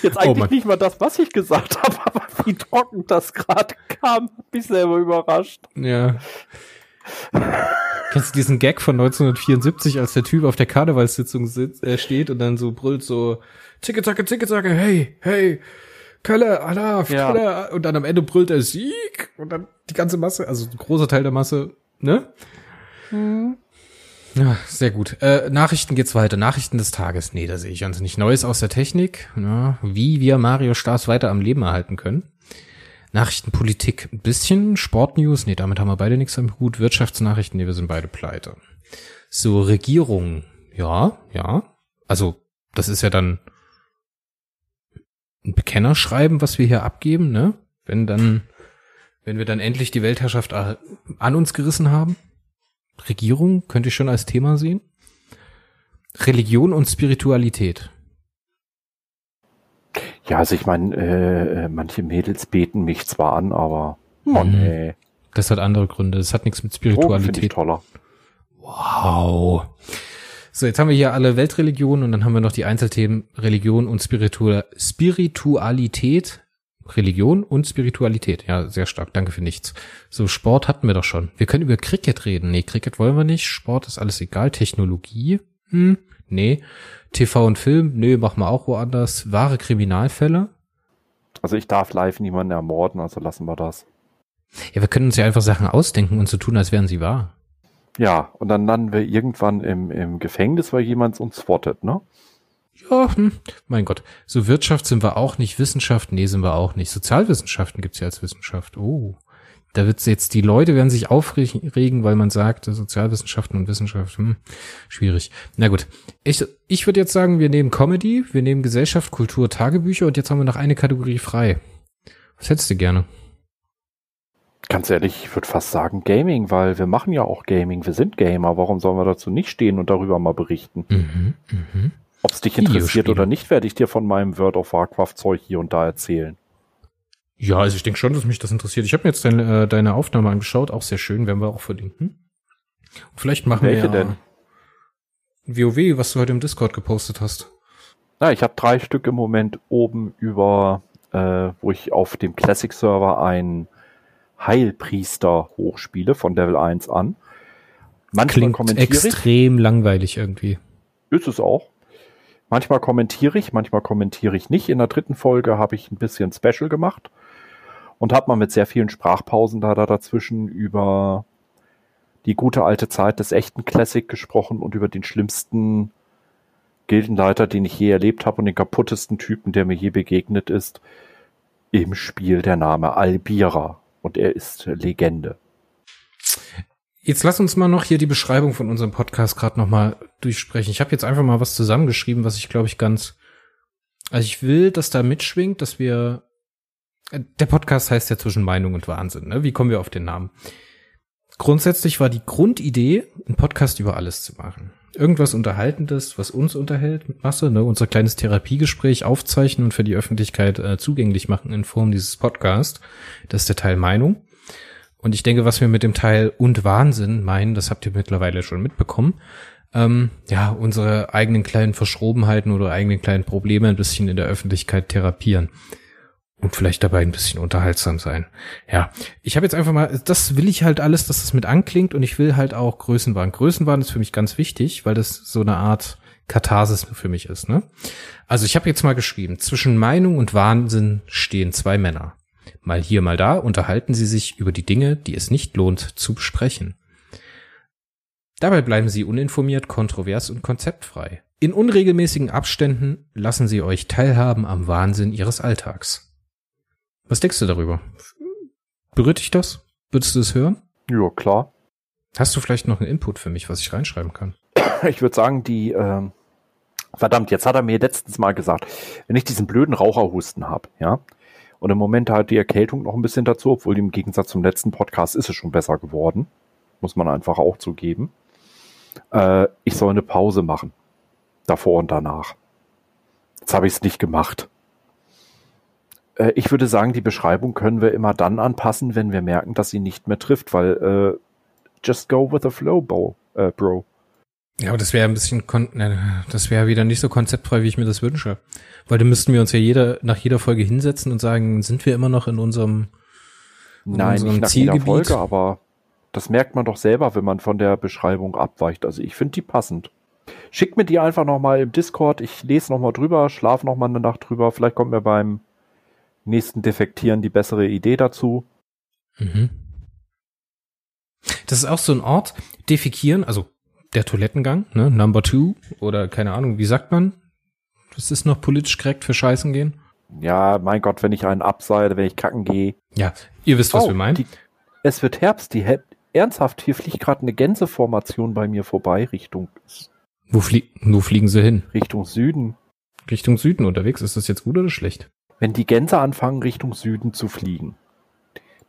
Jetzt eigentlich Mann. nicht mal das, was ich gesagt habe, aber wie trocken das gerade kam, hat mich selber überrascht. Ja. Kennst du diesen Gag von 1974, als der Typ auf der Karnevalssitzung sitzt, äh, steht und dann so brüllt so, Ticke, Tacke, Ticke, Tacke, hey, hey, Kölle, Allah, Ja. Kölle, und dann am Ende brüllt er Sieg und dann die ganze Masse, also ein großer Teil der Masse, ne? Ja, sehr gut. Äh, Nachrichten geht's weiter. Nachrichten des Tages. Nee, da sehe ich uns nicht. Neues aus der Technik. Ja, wie wir Mario Stars weiter am Leben erhalten können. Nachrichtenpolitik ein bisschen. Sportnews. Nee, damit haben wir beide nichts am Hut. Wirtschaftsnachrichten. Nee, wir sind beide pleite. So Regierung, ja, ja. Also das ist ja dann ein Bekennerschreiben, was wir hier abgeben, ne? Wenn dann, wenn wir dann endlich die Weltherrschaft an uns gerissen haben. Regierung könnte ich schon als Thema sehen. Religion und Spiritualität. Ja, also ich meine, äh, äh, manche Mädels beten mich zwar an, aber Mann, mhm. ey. Das hat andere Gründe. Das hat nichts mit Spiritualität. ich toller. Wow. So, jetzt haben wir hier alle Weltreligionen und dann haben wir noch die Einzelthemen Religion und Spiritu Spiritualität. Religion und Spiritualität. Ja, sehr stark. Danke für nichts. So, Sport hatten wir doch schon. Wir können über Cricket reden. Nee, Cricket wollen wir nicht. Sport ist alles egal. Technologie? Hm, nee. TV und Film? Nö, machen wir auch woanders. Wahre Kriminalfälle? Also ich darf live niemanden ermorden, also lassen wir das. Ja, wir können uns ja einfach Sachen ausdenken und so tun, als wären sie wahr. Ja, und dann landen wir irgendwann im, im Gefängnis, weil jemand uns spottet, ne? Ja, hm, mein Gott. So Wirtschaft sind wir auch nicht, Wissenschaft, nee, sind wir auch nicht. Sozialwissenschaften gibt's ja als Wissenschaft. Oh. Da wird's jetzt, die Leute werden sich aufregen, weil man sagt, Sozialwissenschaften und Wissenschaft, hm, schwierig. Na gut. Ich, ich würde jetzt sagen, wir nehmen Comedy, wir nehmen Gesellschaft, Kultur, Tagebücher und jetzt haben wir noch eine Kategorie frei. Was hättest du gerne? Ganz ehrlich, ich würde fast sagen Gaming, weil wir machen ja auch Gaming, wir sind Gamer. Warum sollen wir dazu nicht stehen und darüber mal berichten? Mhm, mh. Ob es dich interessiert oder nicht, werde ich dir von meinem World of Warcraft Zeug hier und da erzählen. Ja, also ich denke schon, dass mich das interessiert. Ich habe mir jetzt deine, äh, deine Aufnahme angeschaut, auch sehr schön, werden wir auch verlinken. Und vielleicht machen Welche wir ja denn? WoW, was du heute im Discord gepostet hast. Na, ich habe drei Stück im Moment oben über, äh, wo ich auf dem Classic Server ein Heilpriester hochspiele von Level 1 an. Manchmal Klingt kommentiere extrem ich. langweilig irgendwie. Ist es auch. Manchmal kommentiere ich, manchmal kommentiere ich nicht. In der dritten Folge habe ich ein bisschen Special gemacht und habe mal mit sehr vielen Sprachpausen da, da dazwischen über die gute alte Zeit des echten Classic gesprochen und über den schlimmsten Gildenleiter, den ich je erlebt habe und den kaputtesten Typen, der mir je begegnet ist, im Spiel der Name Albira und er ist Legende. Jetzt lass uns mal noch hier die Beschreibung von unserem Podcast gerade noch mal durchsprechen. Ich habe jetzt einfach mal was zusammengeschrieben, was ich glaube ich ganz also ich will, dass da mitschwingt, dass wir der Podcast heißt ja zwischen Meinung und Wahnsinn, ne? Wie kommen wir auf den Namen? Grundsätzlich war die Grundidee, einen Podcast über alles zu machen. Irgendwas Unterhaltendes, was uns unterhält mit Masse, ne? unser kleines Therapiegespräch aufzeichnen und für die Öffentlichkeit äh, zugänglich machen in Form dieses Podcast. Das ist der Teil Meinung. Und ich denke, was wir mit dem Teil und Wahnsinn meinen, das habt ihr mittlerweile schon mitbekommen. Ähm, ja, unsere eigenen kleinen Verschrobenheiten oder eigenen kleinen Probleme ein bisschen in der Öffentlichkeit therapieren und vielleicht dabei ein bisschen unterhaltsam sein. Ja, ich habe jetzt einfach mal, das will ich halt alles, dass das mit anklingt und ich will halt auch Größenwahn. Größenwahn ist für mich ganz wichtig, weil das so eine Art Katharsis für mich ist. Ne? Also ich habe jetzt mal geschrieben, zwischen Meinung und Wahnsinn stehen zwei Männer. Mal hier, mal da unterhalten sie sich über die Dinge, die es nicht lohnt zu besprechen. Dabei bleiben sie uninformiert, kontrovers und konzeptfrei. In unregelmäßigen Abständen lassen sie euch teilhaben am Wahnsinn ihres Alltags. Was denkst du darüber? Berührt dich das? Würdest du es hören? Ja, klar. Hast du vielleicht noch einen Input für mich, was ich reinschreiben kann? Ich würde sagen, die, ähm, verdammt, jetzt hat er mir letztens mal gesagt, wenn ich diesen blöden Raucherhusten habe, ja, und im Moment halt die Erkältung noch ein bisschen dazu, obwohl im Gegensatz zum letzten Podcast ist es schon besser geworden, muss man einfach auch zugeben. Äh, ich soll eine Pause machen. Davor und danach. Jetzt habe ich es nicht gemacht. Äh, ich würde sagen, die Beschreibung können wir immer dann anpassen, wenn wir merken, dass sie nicht mehr trifft, weil äh, just go with the flow, bro. Äh, bro. Ja, aber das wäre ein bisschen, das wäre wieder nicht so konzeptfrei, wie ich mir das wünsche. Weil dann müssten wir uns ja jeder, nach jeder Folge hinsetzen und sagen, sind wir immer noch in unserem, in Nein, unserem nicht nach Zielgebiet? jeder Folge, aber das merkt man doch selber, wenn man von der Beschreibung abweicht. Also ich finde die passend. Schickt mir die einfach nochmal im Discord. Ich lese nochmal drüber, schlafe nochmal eine Nacht drüber. Vielleicht kommt mir beim nächsten Defektieren die bessere Idee dazu. Mhm. Das ist auch so ein Ort, Defekieren, also der Toilettengang, ne, Number Two oder keine Ahnung, wie sagt man? Das ist noch politisch korrekt für Scheißen gehen? Ja, mein Gott, wenn ich einen abseile, wenn ich kacken gehe. Ja, ihr wisst, was oh, wir meinen. Die, es wird Herbst, die He ernsthaft, hier fliegt gerade eine Gänseformation bei mir vorbei, Richtung, Wo, flie wo fliegen sie hin? Richtung Süden. Richtung Süden unterwegs. Ist das jetzt gut oder schlecht? Wenn die Gänse anfangen, Richtung Süden zu fliegen,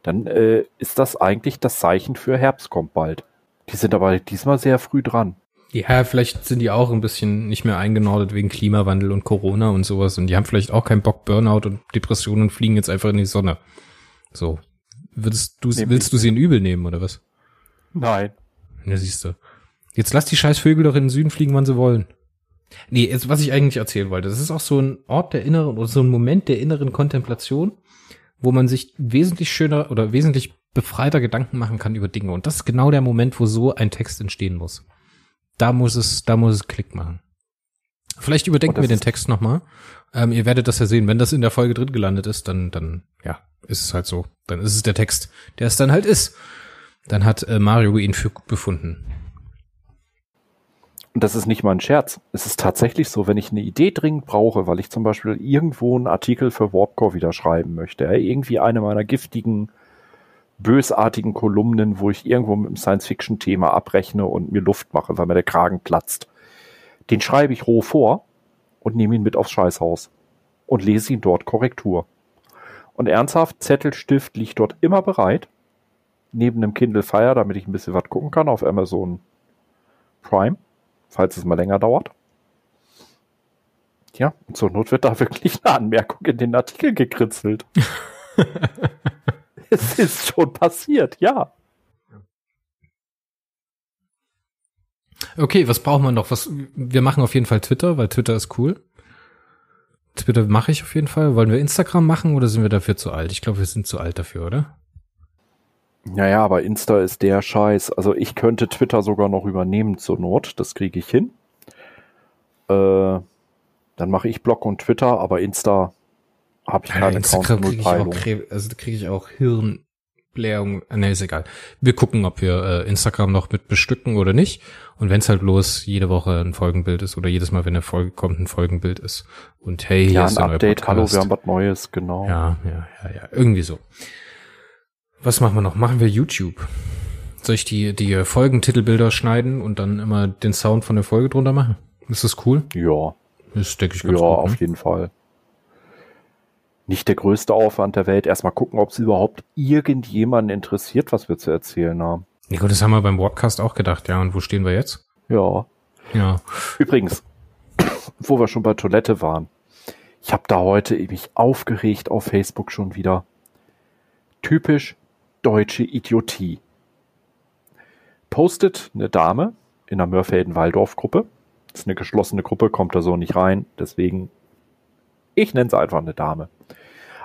dann äh, ist das eigentlich das Zeichen für Herbst kommt bald. Die sind aber diesmal sehr früh dran. Ja, vielleicht sind die auch ein bisschen nicht mehr eingenordet wegen Klimawandel und Corona und sowas. Und die haben vielleicht auch keinen Bock, Burnout und Depressionen und fliegen jetzt einfach in die Sonne. So. Würdest du, Nee, willst du sie in übel nehmen, oder was? Nein. Ja, siehst du. Jetzt lass die scheiß Vögel doch in den Süden fliegen, wann sie wollen. Nee, jetzt, was ich eigentlich erzählen wollte, das ist auch so ein Ort der inneren, oder so ein Moment der inneren Kontemplation, wo man sich wesentlich schöner oder wesentlich befreiter Gedanken machen kann über Dinge. Und das ist genau der Moment, wo so ein Text entstehen muss. Da muss es, da muss es Klick machen. Vielleicht überdenken wir den Text nochmal. Ähm, ihr werdet das ja sehen. Wenn das in der Folge drin gelandet ist, dann, dann, ja, ist es halt so. Dann ist es der Text, der es dann halt ist. Dann hat äh, Mario ihn für gut befunden. Und das ist nicht mal ein Scherz. Es ist tatsächlich so, wenn ich eine Idee dringend brauche, weil ich zum Beispiel irgendwo einen Artikel für Warpcore wieder schreiben möchte, irgendwie eine meiner giftigen, bösartigen Kolumnen, wo ich irgendwo mit einem Science-Fiction-Thema abrechne und mir Luft mache, weil mir der Kragen platzt. Den schreibe ich roh vor und nehme ihn mit aufs Scheißhaus und lese ihn dort Korrektur. Und ernsthaft, Zettel, Stift liegt dort immer bereit, neben einem Kindle Fire, damit ich ein bisschen was gucken kann auf Amazon Prime falls es mal länger dauert. Ja, und zur Not wird da wirklich eine Anmerkung in den Artikel gekritzelt. es ist schon passiert, ja. Okay, was braucht man noch? Was, wir machen auf jeden Fall Twitter, weil Twitter ist cool. Twitter mache ich auf jeden Fall. Wollen wir Instagram machen oder sind wir dafür zu alt? Ich glaube, wir sind zu alt dafür, oder? Naja, aber Insta ist der Scheiß. Also ich könnte Twitter sogar noch übernehmen zur Not. Das kriege ich hin. Äh, dann mache ich Blog und Twitter, aber Insta habe ich keine Instagram kriege ich auch, also da kriege ich auch Hirnblähung. Nee, ist egal. Wir gucken, ob wir äh, Instagram noch mit bestücken oder nicht. Und wenn es halt bloß jede Woche ein Folgenbild ist oder jedes Mal, wenn eine Folge kommt, ein Folgenbild ist. Und hey, hier Ja, ist ein neue Update. Hallo, wir haben was Neues, genau. Ja, ja, ja, ja, irgendwie so. Was machen wir noch? Machen wir YouTube? Soll ich die, die Folgentitelbilder schneiden und dann immer den Sound von der Folge drunter machen? Ist das cool? Ja, Das denke ich ja, ganz gut. auf Ne? jeden Fall. Nicht der größte Aufwand der Welt. Erstmal gucken, ob es überhaupt irgendjemanden interessiert, was wir zu erzählen haben. Nico, das haben wir beim Podcast auch gedacht, ja. Und wo stehen wir jetzt? Ja. Ja. Übrigens, wo wir schon bei Toilette waren. Ich habe da heute mich aufgeregt auf Facebook schon wieder. Typisch deutsche Idiotie. Postet eine Dame in der Mörfelden-Waldorf-Gruppe. Das ist eine geschlossene Gruppe, kommt da so nicht rein. Deswegen, ich nenne sie einfach eine Dame.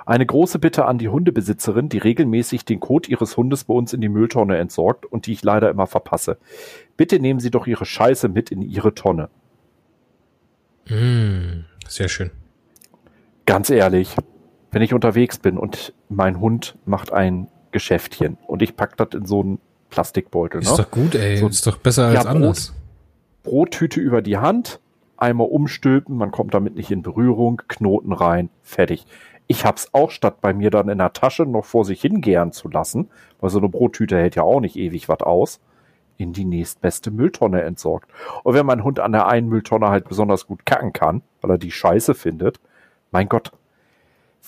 Eine große Bitte an die Hundebesitzerin, die regelmäßig den Kot ihres Hundes bei uns in die Mülltonne entsorgt und die ich leider immer verpasse. Bitte nehmen Sie doch Ihre Scheiße mit in Ihre Tonne. Mm, sehr schön. Ganz ehrlich, wenn ich unterwegs bin und mein Hund macht ein Geschäftchen und ich pack das in so einen Plastikbeutel, Ist ne? doch gut, ey. So- ist doch besser Ja, als Brot. anders. Brottüte über die Hand, einmal umstülpen, man kommt damit nicht in Berührung, Knoten rein, fertig. Ich hab's auch statt bei mir dann in der Tasche noch vor sich hingären zu lassen, weil so eine Brottüte hält ja auch nicht ewig was aus, in die nächstbeste Mülltonne entsorgt. Und wenn mein Hund an der einen Mülltonne halt besonders gut kacken kann, weil er die Scheiße findet, mein Gott,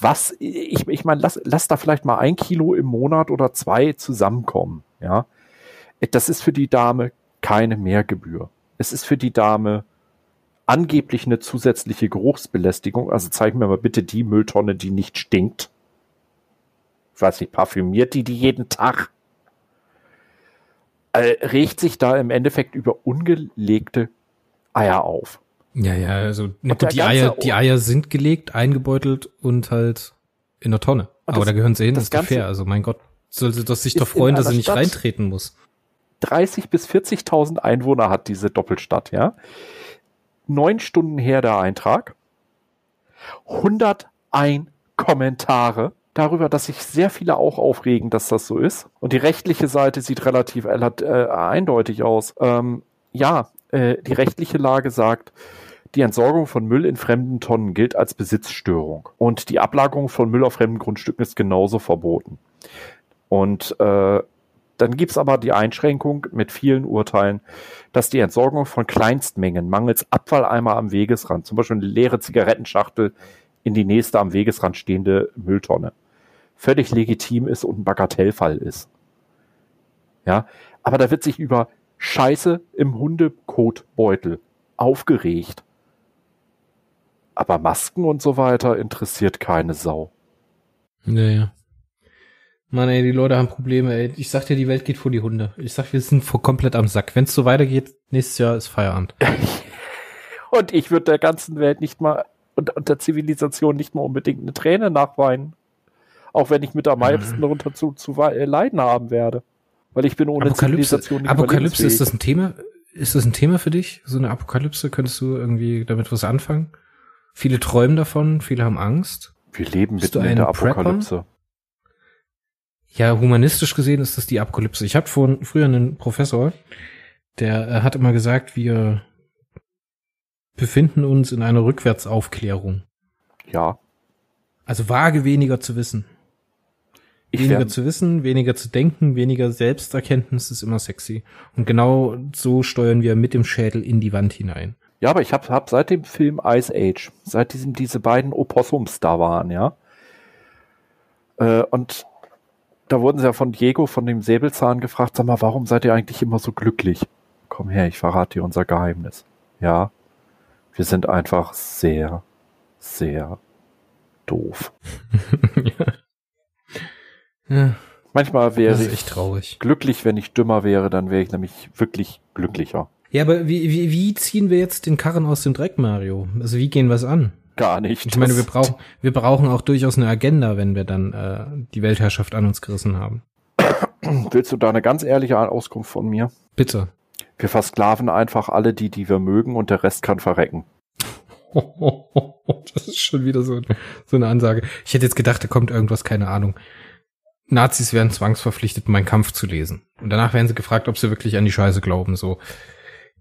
was, ich, ich meine, lass, lass da vielleicht mal ein Kilo im Monat oder zwei zusammenkommen, ja. Das ist für die Dame keine Mehrgebühr. Es ist für die Dame angeblich eine zusätzliche Geruchsbelästigung. Also zeig mir mal bitte die Mülltonne, die nicht stinkt. Ich weiß nicht, parfümiert die die jeden Tag? Äh, regt sich da im Endeffekt über ungelegte Eier auf. Ja, ja, also gut, die Eier, die Eier sind gelegt, eingebeutelt und halt in der Tonne. Und Aber das- da gehören sie hin, das das ist Ganze fair. Also mein Gott, soll sie doch sich doch freuen, dass sie nicht Stadt- reintreten muss. 30 bis 40.000 Einwohner hat diese Doppelstadt, ja. Neun Stunden her der Eintrag. 101 Kommentare darüber, dass sich sehr viele auch aufregen, dass das so ist. Und die rechtliche Seite sieht relativ äh, eindeutig aus. Ähm, ja, äh, die rechtliche Lage sagt, die Entsorgung von Müll in fremden Tonnen gilt als Besitzstörung. Und die Ablagerung von Müll auf fremden Grundstücken ist genauso verboten. Und äh, dann gibt's aber die Einschränkung mit vielen Urteilen, dass die Entsorgung von Kleinstmengen mangels Abfalleimer am Wegesrand, zum Beispiel eine leere Zigarettenschachtel, in die nächste am Wegesrand stehende Mülltonne, völlig legitim ist und ein Bagatellfall ist. Ja, aber da wird sich über Scheiße im Hundekotbeutel aufgeregt. Aber Masken und so weiter interessiert keine Sau. Naja. Mann, ey, die Leute haben Probleme, ey. Ich sag dir, die Welt geht vor die Hunde. Ich sag, wir sind komplett am Sack. Wenn es so weitergeht, nächstes Jahr ist Feierabend. und ich würde der ganzen Welt nicht mal und, und, der Zivilisation nicht mal unbedingt eine Träne nachweinen. Auch wenn ich mit am meisten darunter zu, zu äh, leiden haben werde. Weil ich bin ohne Apokalypse, Zivilisation nicht Apokalypse, ist das ein Thema? Ist das ein Thema für dich? So eine Apokalypse? Könntest du irgendwie damit was anfangen? Viele träumen davon, viele haben Angst. Wir leben mitten in der Apokalypse. Prepper? Ja, humanistisch gesehen ist das die Apokalypse. Ich hatte vor, früher einen Professor, der äh, hat immer gesagt, wir befinden uns in einer Rückwärtsaufklärung. Ja. Also vage weniger zu wissen. Ich weniger zu wissen, weniger zu denken, weniger Selbsterkenntnis ist immer sexy. Und genau so steuern wir mit dem Schädel in die Wand hinein. Ja, aber ich habe hab seit dem Film Ice Age, seit diesem diese beiden Opossums da waren, ja. Äh, und da wurden sie ja von Diego, von dem Säbelzahn gefragt, sag mal, warum seid ihr eigentlich immer so glücklich? Komm her, ich verrate dir unser Geheimnis. Ja, wir sind einfach sehr, sehr doof. ja. ja. Manchmal wäre ich traurig. glücklich, wenn ich dümmer wäre, dann wäre ich nämlich wirklich glücklicher. Ja, aber wie, wie, wie ziehen wir jetzt den Karren aus dem Dreck, Mario? Also wie gehen wir es an? gar nicht. Ich meine, wir brauchen, wir brauchen auch durchaus eine Agenda, wenn wir dann äh, die Weltherrschaft an uns gerissen haben. Willst du da eine ganz ehrliche Auskunft von mir? Bitte. Wir versklaven einfach alle die, die wir mögen und der Rest kann verrecken. das ist schon wieder so, so eine Ansage. Ich hätte jetzt gedacht, da kommt irgendwas, keine Ahnung. Nazis werden zwangsverpflichtet, meinen Kampf zu lesen. Und danach werden sie gefragt, ob sie wirklich an die Scheiße glauben. So,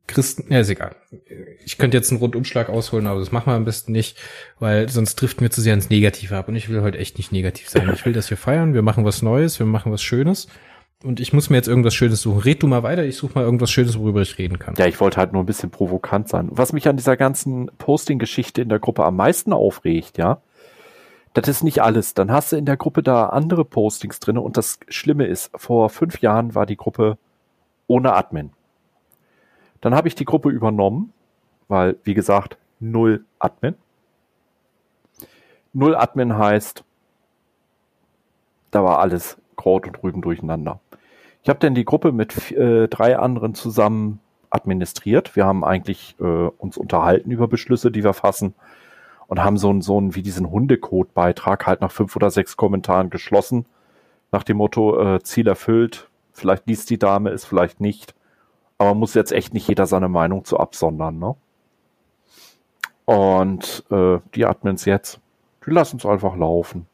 Christen, ja, ist egal. Ich könnte jetzt einen Rundumschlag ausholen, aber das machen wir am besten nicht, weil sonst trifft mir zu sehr ins Negative ab und ich will heute echt nicht negativ sein. Ich will, dass wir feiern, wir machen was Neues, wir machen was Schönes und ich muss mir jetzt irgendwas Schönes suchen. Red du mal weiter, ich suche mal irgendwas Schönes, worüber ich reden kann. Ja, ich wollte halt nur ein bisschen provokant sein. Was mich an dieser ganzen Posting-Geschichte in der Gruppe am meisten aufregt, ja, das ist nicht alles. Dann hast du in der Gruppe da andere Postings drin und das Schlimme ist, vor fünf Jahren war die Gruppe ohne Admin. Dann habe ich die Gruppe übernommen, weil, wie gesagt, null Admin. Null Admin heißt, da war alles Kraut und Rüben durcheinander. Ich habe dann die Gruppe mit äh, drei anderen zusammen administriert. Wir haben eigentlich äh, uns unterhalten über Beschlüsse, die wir fassen und haben so einen, so einen wie diesen Hundecode-Beitrag halt nach fünf oder sechs Kommentaren geschlossen. Nach dem Motto, äh, Ziel erfüllt, vielleicht liest die Dame es, vielleicht nicht. Aber muss jetzt echt nicht jeder seine Meinung zu absondern, ne? Und äh, die Admins jetzt, die lassen es einfach laufen.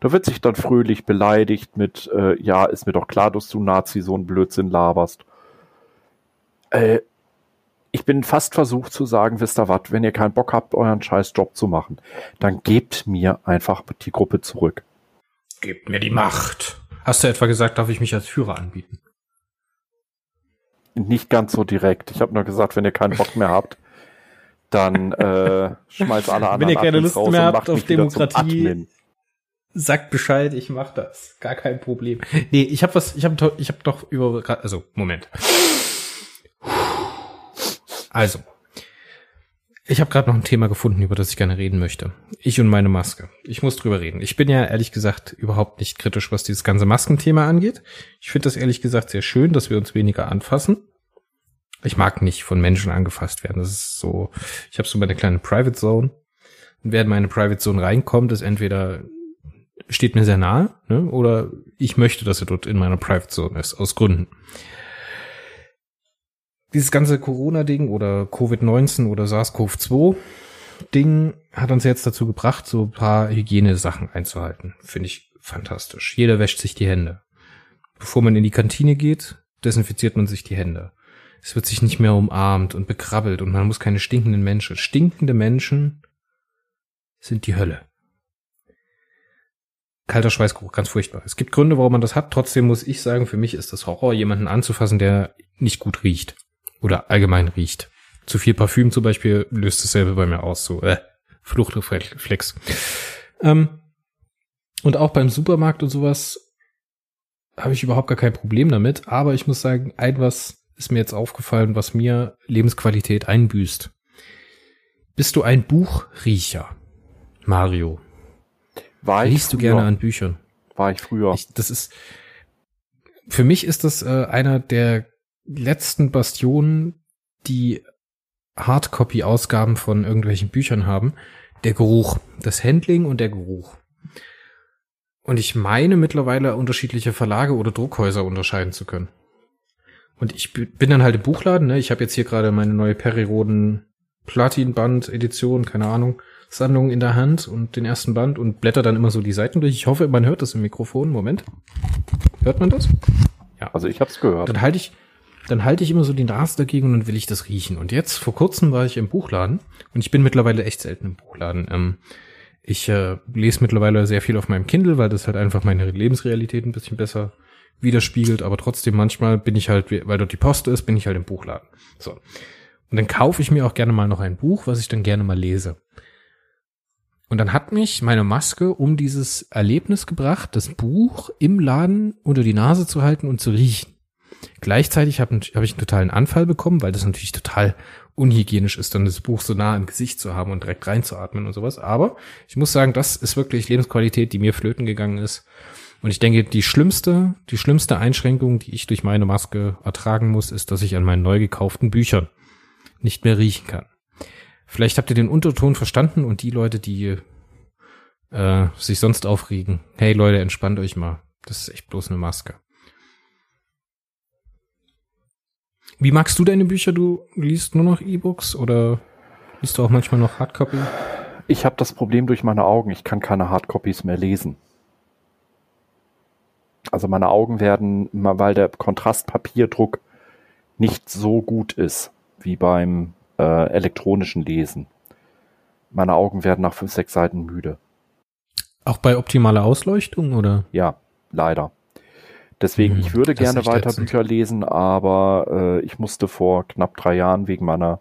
Da wird sich dann fröhlich beleidigt mit, äh, ja, ist mir doch klar, dass du Nazi so einen Blödsinn laberst. Äh, ich bin fast versucht zu sagen, wisst ihr was, wenn ihr keinen Bock habt, euren scheiß Job zu machen, dann gebt mir einfach die Gruppe zurück. Gebt mir die Macht. Hast du etwa gesagt, darf ich mich als Führer anbieten? Nicht ganz so direkt. Ich habe nur gesagt, wenn ihr keinen Bock mehr habt, dann äh, schmeißt alle anderen Wenn ihr keine Lust mehr habt auf Demokratie, sagt Bescheid, ich mach das. Gar kein Problem. Nee, ich habe was, ich habe ich hab doch über also Moment. Also, ich habe gerade noch ein Thema gefunden, über das ich gerne reden möchte. Ich und meine Maske. Ich muss drüber reden. Ich bin ja ehrlich gesagt überhaupt nicht kritisch, was dieses ganze Maskenthema angeht. Ich finde das ehrlich gesagt sehr schön, dass wir uns weniger anfassen. Ich mag nicht von Menschen angefasst werden. Das ist so, ich habe so meine kleine Private Zone. Und wer in meine Private Zone reinkommt, ist entweder steht mir sehr nahe, ne, oder ich möchte, dass er dort in meiner Private Zone ist, aus Gründen dieses ganze Corona-Ding oder Covid-19 oder SARS-CoV-2-Ding hat uns jetzt dazu gebracht, so ein paar Hygienesachen einzuhalten. Finde ich fantastisch. Jeder wäscht sich die Hände. Bevor man in die Kantine geht, desinfiziert man sich die Hände. Es wird sich nicht mehr umarmt und bekrabbelt und man muss keine stinkenden Menschen. Stinkende Menschen sind die Hölle. kalter Schweißgeruch, ganz furchtbar. Es gibt Gründe, warum man das hat. Trotzdem muss ich sagen, für mich ist das Horror, jemanden anzufassen, der nicht gut riecht. Oder allgemein riecht. Zu viel Parfüm zum Beispiel löst dasselbe bei mir aus. So, äh, Fluchtreflex. Ähm, und auch beim Supermarkt und sowas habe ich überhaupt gar kein Problem damit. Aber ich muss sagen, ein was ist mir jetzt aufgefallen, was mir Lebensqualität einbüßt. Bist du ein Buchriecher, Mario? War ich du früher. gerne an Büchern? War ich früher. Ich, das ist für mich ist das äh, einer der letzten Bastionen, die Hardcopy-Ausgaben von irgendwelchen Büchern haben. Der Geruch, das Handling und der Geruch. Und ich meine mittlerweile unterschiedliche Verlage oder Druckhäuser unterscheiden zu können. Und ich bin dann halt im Buchladen, ne? Ich habe jetzt hier gerade meine neue Periroden Platin-Band-Edition, keine Ahnung, Sammlung in der Hand und den ersten Band und blätter dann immer so die Seiten durch. Ich hoffe, man hört das im Mikrofon. Moment. Hört man das? Ja. Also ich hab's gehört. Dann halte ich, dann halte ich immer so die Nase dagegen und dann will ich das riechen. Und jetzt, vor kurzem war ich im Buchladen und ich bin mittlerweile echt selten im Buchladen. Ähm, ich äh, lese mittlerweile sehr viel auf meinem Kindle, weil das halt einfach meine Lebensrealität ein bisschen besser widerspiegelt. Aber trotzdem, manchmal bin ich halt, weil dort die Post ist, bin ich halt im Buchladen. So. Und dann kaufe ich mir auch gerne mal noch ein Buch, was ich dann gerne mal lese. Und dann hat mich meine Maske um dieses Erlebnis gebracht, das Buch im Laden unter die Nase zu halten und zu riechen. Gleichzeitig habe hab ich einen totalen Anfall bekommen, weil das natürlich total unhygienisch ist, dann das Buch so nah im Gesicht zu haben und direkt reinzuatmen und sowas. Aber ich muss sagen, das ist wirklich Lebensqualität, die mir flöten gegangen ist. Und ich denke, die schlimmste, die schlimmste Einschränkung, die ich durch meine Maske ertragen muss, ist, dass ich an meinen neu gekauften Büchern nicht mehr riechen kann. Vielleicht habt ihr den Unterton verstanden und die Leute, die äh, sich sonst aufregen. Hey Leute, entspannt euch mal. Das ist echt bloß eine Maske. Wie magst du deine Bücher? Du liest nur noch E-Books oder liest du auch manchmal noch Hardcopy? Ich habe das Problem durch meine Augen. Ich kann keine Hardcopies mehr lesen. Also meine Augen werden, weil der Kontrastpapierdruck nicht so gut ist wie beim äh, elektronischen Lesen. Meine Augen werden nach fünf, sechs Seiten müde. Auch bei optimaler Ausleuchtung oder? Ja, leider. Deswegen, Hm, ich würde gerne weiter ätzend. Bücher lesen, aber äh, ich musste vor knapp drei Jahren wegen meiner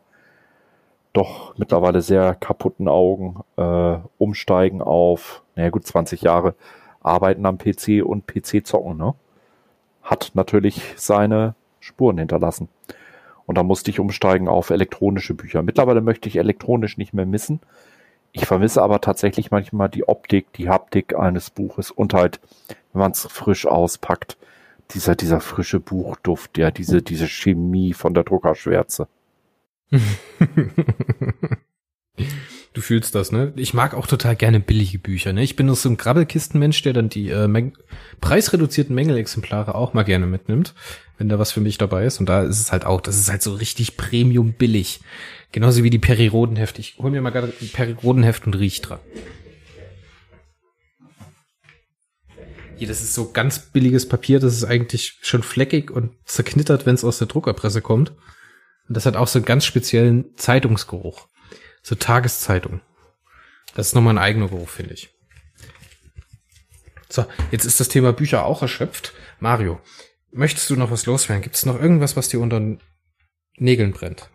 doch mittlerweile sehr kaputten Augen äh, umsteigen auf, naja gut, 20 Jahre Arbeiten am PC und PC zocken, ne? Hat natürlich seine Spuren hinterlassen. Und da musste ich umsteigen auf elektronische Bücher. Mittlerweile möchte ich elektronisch nicht mehr missen. Ich vermisse aber tatsächlich manchmal die Optik, die Haptik eines Buches und halt, wenn man es frisch auspackt, dieser, dieser frische Buchduft, ja, diese, diese Chemie von der Druckerschwärze. Du fühlst das, ne? Ich mag auch total gerne billige Bücher, ne? Ich bin so ein Grabbelkistenmensch, der dann die äh, Mäng preisreduzierten Mängelexemplare auch mal gerne mitnimmt, wenn da was für mich dabei ist. Und da ist es halt auch, das ist halt so richtig Premium billig. Genauso wie die Perirodenheft. Ich hol mir mal gerade ein Perirodenheft und riech dran. Hier, das ist so ganz billiges Papier, das ist eigentlich schon fleckig und zerknittert, wenn es aus der Druckerpresse kommt. Und das hat auch so einen ganz speziellen Zeitungsgeruch. So Tageszeitung. Das ist nochmal ein eigener Geruch, finde ich. So, jetzt ist das Thema Bücher auch erschöpft. Mario, möchtest du noch was loswerden? Gibt es noch irgendwas, was dir unter den Nägeln brennt?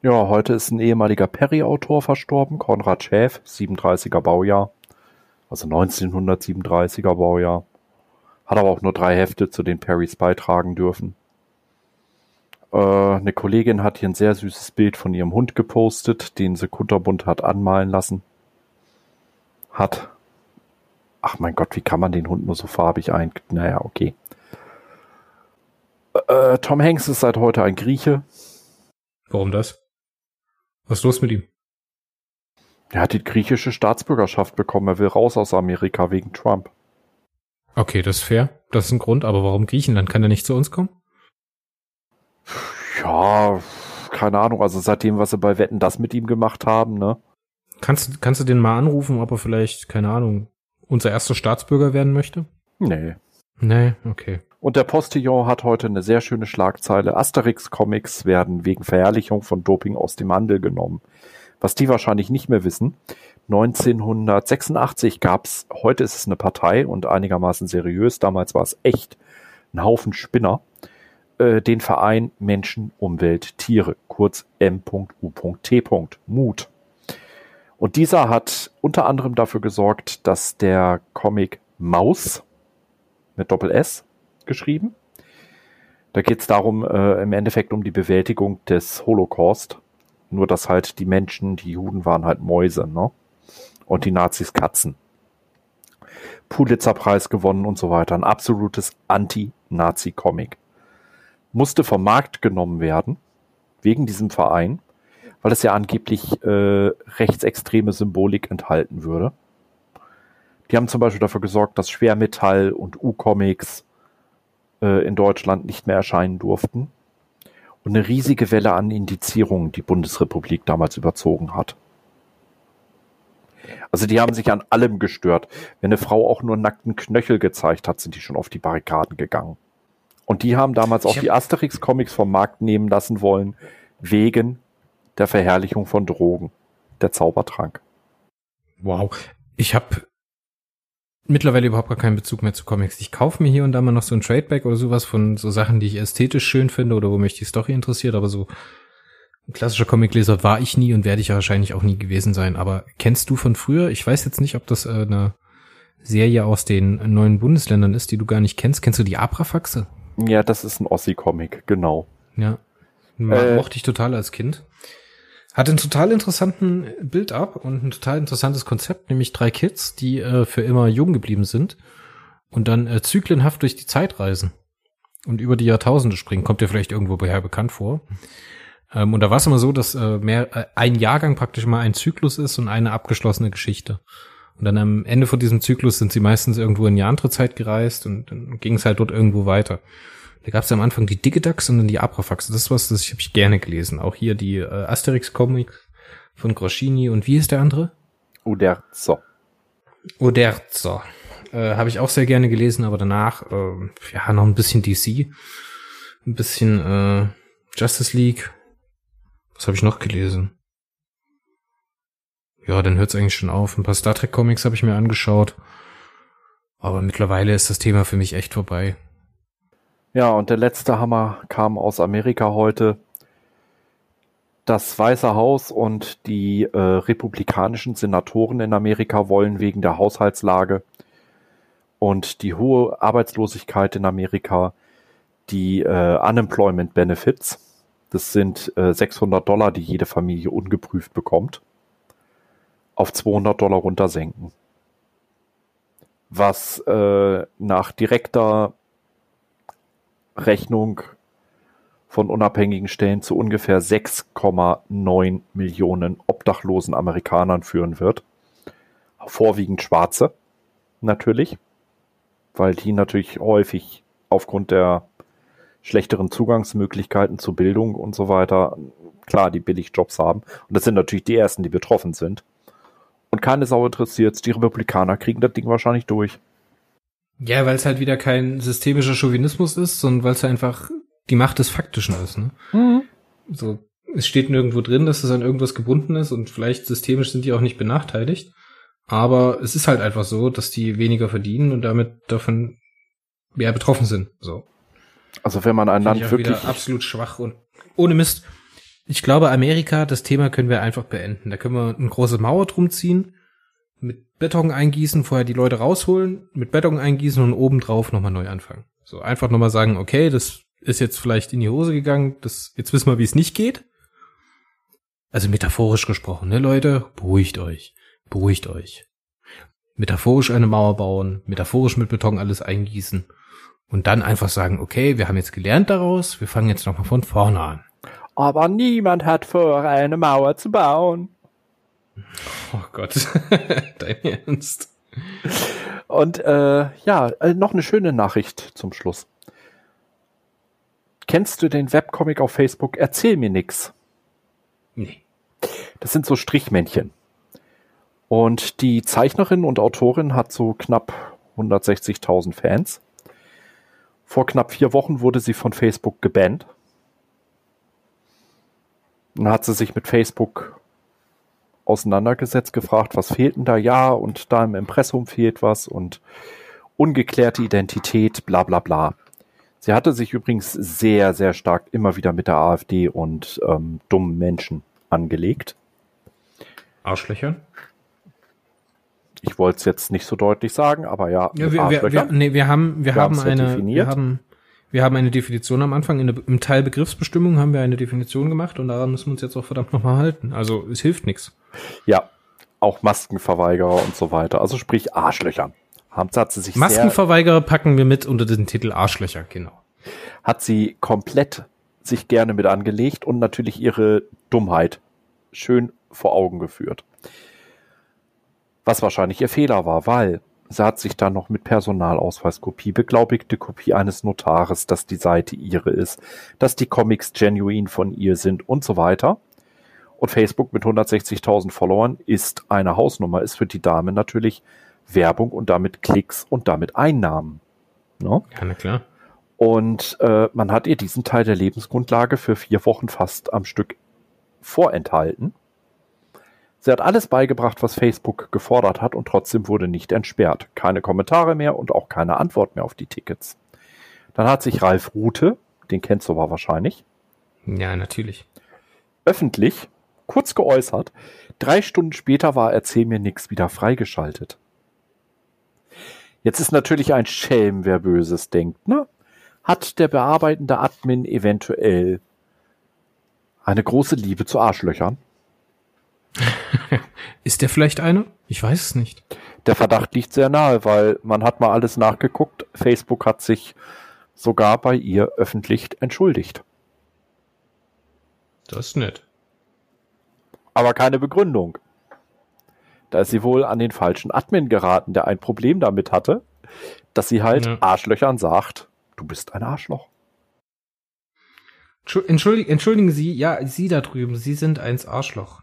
Ja, heute ist ein ehemaliger Perry-Autor verstorben, Konrad Schäf, 37er Baujahr. Also 1937er Baujahr. Hat aber auch nur drei Hefte zu den Perrys beitragen dürfen. Äh, eine Kollegin hat hier ein sehr süßes Bild von ihrem Hund gepostet, den sie kunterbunt hat anmalen lassen. Hat. Ach mein Gott, wie kann man den Hund nur so farbig ein... Naja, okay. Äh, Tom Hanks ist seit heute ein Grieche. Warum das? Was ist los mit ihm? Er hat die griechische Staatsbürgerschaft bekommen. Er will raus aus Amerika wegen Trump. Okay, das ist fair. Das ist ein Grund, aber warum Griechenland? Kann er nicht zu uns kommen? Ja, keine Ahnung. Also seitdem, was sie bei Wetten das mit ihm gemacht haben, ne? Kannst, kannst du den mal anrufen, ob er vielleicht, keine Ahnung, unser erster Staatsbürger werden möchte? Nee. Nee, okay. Und der Postillon hat heute eine sehr schöne Schlagzeile. Asterix-Comics werden wegen Verherrlichung von Doping aus dem Handel genommen. Was die wahrscheinlich nicht mehr wissen, 1986 gab's, heute ist es eine Partei und einigermaßen seriös, damals war es echt ein Haufen Spinner, äh, den Verein Menschen, Umwelt, Tiere, kurz M.U.T. Mut. Und dieser hat unter anderem dafür gesorgt, dass der Comic Maus mit Doppel S geschrieben. Da geht es darum, äh, im Endeffekt um die Bewältigung des Holocaust. Nur dass halt die Menschen, die Juden waren halt Mäuse, ne? Und die Nazis Katzen. Pulitzerpreis gewonnen und so weiter. Ein absolutes Anti-Nazi-Comic. Musste vom Markt genommen werden, wegen diesem Verein, weil es ja angeblich äh, rechtsextreme Symbolik enthalten würde. Die haben zum Beispiel dafür gesorgt, dass Schwermetall und U-Comics äh, in Deutschland nicht mehr erscheinen durften. Und eine riesige Welle an Indizierungen die Bundesrepublik damals überzogen hat. Also die haben sich an allem gestört. Wenn eine Frau auch nur nackten Knöchel gezeigt hat, sind die schon auf die Barrikaden gegangen. Und die haben damals auch die Asterix-Comics vom Markt nehmen lassen wollen, wegen der Verherrlichung von Drogen, der Zaubertrank. Wow. Ich habe mittlerweile überhaupt gar keinen Bezug mehr zu Comics. Ich kaufe mir hier und da mal noch so ein Tradeback oder sowas von so Sachen, die ich ästhetisch schön finde oder wo mich die Story interessiert, aber so ein klassischer Comicleser war ich nie und werde ich ja wahrscheinlich auch nie gewesen sein. Aber kennst du von früher? Ich weiß jetzt nicht, ob das äh, eine Serie aus den neuen Bundesländern ist, die du gar nicht kennst. Kennst du die Abrafaxe? Ja, das ist ein Ossi-Comic, genau. Ja. Äh, mochte ich total als Kind. Hat einen total interessanten Build-up und ein total interessantes Konzept, nämlich drei Kids, die äh, für immer jung geblieben sind und dann äh, zyklenhaft durch die Zeit reisen und über die Jahrtausende springen. Kommt dir vielleicht irgendwo her bekannt vor. Ähm, und da war es immer so, dass äh, mehr äh, ein Jahrgang praktisch immer ein Zyklus ist und eine abgeschlossene Geschichte. Und dann am Ende von diesem Zyklus sind sie meistens irgendwo in die andere Zeit gereist und dann ging es halt dort irgendwo weiter. Da gab es am Anfang die Digidax und dann die Abrafax. Das ist was, das habe ich gerne gelesen. Auch hier die äh, Asterix-Comics von Groschini und wie ist der andere? Uderzo. Uderzo. Äh, habe ich auch sehr gerne gelesen, aber danach äh, ja noch ein bisschen DC, ein bisschen äh, Justice League. Was habe ich noch gelesen? Ja, dann hört es eigentlich schon auf. Ein paar Star Trek Comics habe ich mir angeschaut. Aber mittlerweile ist das Thema für mich echt vorbei. Ja, und der letzte Hammer kam aus Amerika heute. Das Weiße Haus und die äh, republikanischen Senatoren in Amerika wollen wegen der Haushaltslage und die hohe Arbeitslosigkeit in Amerika die äh, Unemployment Benefits, das sind äh, 600 Dollar, die jede Familie ungeprüft bekommt, auf 200 Dollar runtersenken. Was äh, nach direkter Rechnung von unabhängigen Stellen zu ungefähr 6,9 Millionen obdachlosen Amerikanern führen wird. Vorwiegend Schwarze, natürlich, weil die natürlich häufig aufgrund der schlechteren Zugangsmöglichkeiten zu Bildung und so weiter, klar, die Billigjobs haben. Und das sind natürlich die ersten, die betroffen sind. Und keine Sau interessiert, die Republikaner kriegen das Ding wahrscheinlich durch. Ja, weil es halt wieder kein systemischer Chauvinismus ist, sondern weil es einfach die Macht des Faktischen ist. Ne? Mhm. So, es steht nirgendwo drin, dass es an irgendwas gebunden ist und vielleicht systemisch sind die auch nicht benachteiligt. Aber es ist halt einfach so, dass die weniger verdienen und damit davon mehr betroffen sind. So. Also wenn man ein Land wirklich absolut schwach und ohne Mist. Ich glaube, Amerika, das Thema können wir einfach beenden. Da können wir eine große Mauer drum ziehen mit Beton eingießen, vorher die Leute rausholen, mit Beton eingießen und obendrauf nochmal neu anfangen. So einfach nochmal sagen, okay, das ist jetzt vielleicht in die Hose gegangen, das, jetzt wissen wir, wie es nicht geht. Also metaphorisch gesprochen, ne Leute, beruhigt euch, beruhigt euch. Metaphorisch eine Mauer bauen, metaphorisch mit Beton alles eingießen und dann einfach sagen, okay, wir haben jetzt gelernt daraus, wir fangen jetzt nochmal von vorne an. Aber niemand hat vor, eine Mauer zu bauen. Oh Gott, dein Ernst. Und äh, ja, äh, noch eine schöne Nachricht zum Schluss. Kennst du den Webcomic auf Facebook? Erzähl mir nix. Nee. Das sind so Strichmännchen. Und die Zeichnerin und Autorin hat so knapp 160.000 Fans. Vor knapp vier Wochen wurde sie von Facebook gebannt. Dann hat sie sich mit Facebook auseinandergesetzt, gefragt, was fehlt denn da? Ja, und da im Impressum fehlt was und ungeklärte Identität, bla bla bla. Sie hatte sich übrigens sehr, sehr stark immer wieder mit der AfD und ähm, dummen Menschen angelegt. Arschlöchern? Ich wollte es jetzt nicht so deutlich sagen, aber ja. ja wir, wir, wir, nee, wir haben, wir, wir haben eine, definiert. wir haben, wir haben eine Definition am Anfang. In der, Im Teil Begriffsbestimmung haben wir eine Definition gemacht und daran müssen wir uns jetzt auch verdammt nochmal halten. Also es hilft nichts. Ja, auch Maskenverweigerer und so weiter. Also sprich Arschlöchern. Hat sie sich Maskenverweigerer packen wir mit unter den Titel Arschlöcher, genau. Hat sie komplett sich gerne mit angelegt und natürlich ihre Dummheit schön vor Augen geführt. Was wahrscheinlich ihr Fehler war, weil sie hat sich dann noch mit Personalausweiskopie, beglaubigte Kopie eines Notares, dass die Seite ihre ist, dass die Comics genuin von ihr sind und so weiter. Und Facebook mit 160.000 Followern ist eine Hausnummer, ist für die Dame natürlich Werbung und damit Klicks und damit Einnahmen. No? Ja, na klar. Und äh, man hat ihr diesen Teil der Lebensgrundlage für vier Wochen fast am Stück vorenthalten. Sie hat alles beigebracht, was Facebook gefordert hat und trotzdem wurde nicht entsperrt. Keine Kommentare mehr und auch keine Antwort mehr auf die Tickets. Dann hat sich Ralf Rute, den kennst du aber wahrscheinlich. Ja, natürlich. Öffentlich, kurz geäußert, drei Stunden später war Erzähl mir nix wieder freigeschaltet. Jetzt ist natürlich ein Schelm, wer Böses denkt, ne? Hat der bearbeitende Admin eventuell eine große Liebe zu Arschlöchern? ist der vielleicht eine? Ich weiß es nicht. Der Verdacht liegt sehr nahe, weil man hat mal alles nachgeguckt. Facebook hat sich sogar bei ihr öffentlich entschuldigt. Das ist nett. Aber keine Begründung. Da ist sie wohl an den falschen Admin geraten, der ein Problem damit hatte, dass sie halt ja. Arschlöchern sagt, du bist ein Arschloch. Entschuldigen, entschuldigen Sie, ja, Sie da drüben, Sie sind eins Arschloch.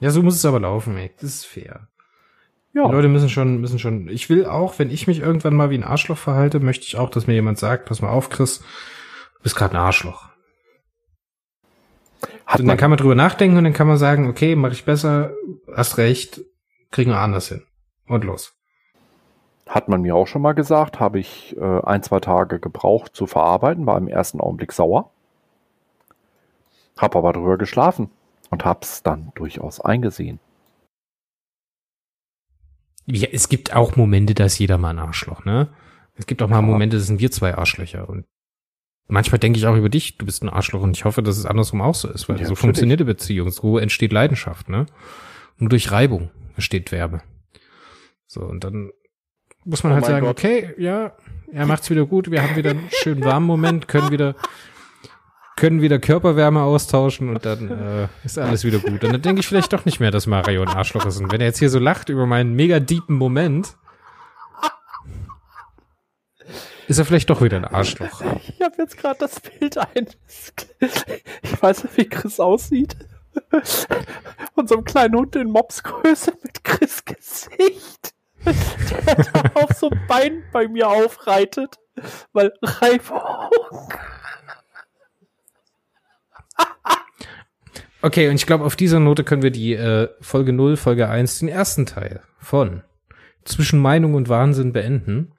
Ja, so muss es aber laufen, ey. Das ist fair. Ja. Die Leute müssen schon, müssen schon. Ich will auch, wenn ich mich irgendwann mal wie ein Arschloch verhalte, möchte ich auch, dass mir jemand sagt, pass mal auf, Chris, du bist gerade ein Arschloch. Hat und dann kann man drüber nachdenken und dann kann man sagen, okay, mache ich besser, hast recht, kriegen wir anders hin. Und los. Hat man mir auch schon mal gesagt, habe ich äh, ein, zwei Tage gebraucht zu verarbeiten, war im ersten Augenblick sauer. Hab aber drüber geschlafen und hab's dann durchaus eingesehen. Ja, es gibt auch Momente, da ist jeder mal ein Arschloch, ne? Es gibt auch mal ja. Momente, da sind wir zwei Arschlöcher und manchmal denke ich auch über dich, du bist ein Arschloch und ich hoffe, dass es andersrum auch so ist, weil ja, so funktioniert die Beziehung. So entsteht Leidenschaft, ne? Nur durch Reibung entsteht Werbe. So, und dann muss man oh halt sagen, Gott. okay, ja, er macht's wieder gut, wir haben wieder einen schönen warmen Moment, können wieder, können wieder Körperwärme austauschen und dann äh, ist alles wieder gut. Und dann denke ich vielleicht doch nicht mehr, dass Mario ein Arschloch ist. Und wenn er jetzt hier so lacht über meinen mega deepen Moment, ist er vielleicht doch wieder ein Arschloch. Ich habe jetzt gerade das Bild eines, ich weiß nicht, wie Chris aussieht. Und so einem kleinen Hund in Mopsgröße mit Chris Gesicht der da auf so ein Bein bei mir aufreitet, weil Reibung. Okay, und ich glaube, auf dieser Note können wir die äh, Folge 0, Folge 1, den ersten Teil von Zwischen Meinung und Wahnsinn beenden.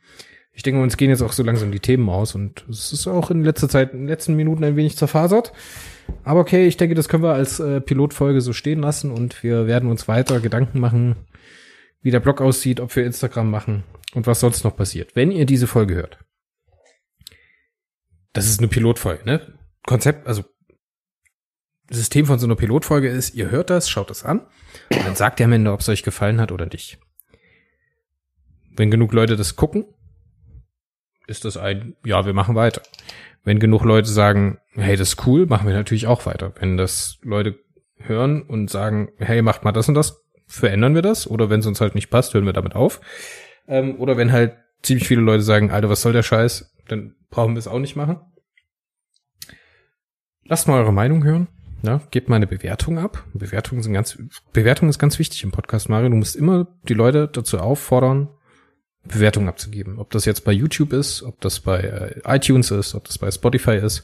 Ich denke, uns gehen jetzt auch so langsam die Themen aus und es ist auch in letzter Zeit, in den letzten Minuten ein wenig zerfasert. Aber okay, ich denke, das können wir als äh, Pilotfolge so stehen lassen und wir werden uns weiter Gedanken machen, wie der Blog aussieht, ob wir Instagram machen und was sonst noch passiert. Wenn ihr diese Folge hört, das ist eine Pilotfolge, ne? Konzept, also System von so einer Pilotfolge ist, ihr hört das, schaut das an und dann sagt ihr am Ende, ob es euch gefallen hat oder nicht. Wenn genug Leute das gucken, ist das ein, ja, wir machen weiter. Wenn genug Leute sagen, hey, das ist cool, machen wir natürlich auch weiter. Wenn das Leute hören und sagen, hey, macht mal das und das, verändern wir das. Oder wenn es uns halt nicht passt, hören wir damit auf. Ähm, oder wenn halt ziemlich viele Leute sagen, Alter, was soll der Scheiß, dann brauchen wir es auch nicht machen. Lasst mal eure Meinung hören. Ja, gebt mal eine Bewertung ab. Bewertungen sind ganz, Bewertung ist ganz wichtig im Podcast, Mario. Du musst immer die Leute dazu auffordern, Bewertungen abzugeben. Ob das jetzt bei YouTube ist, ob das bei äh, iTunes ist, ob das bei Spotify ist.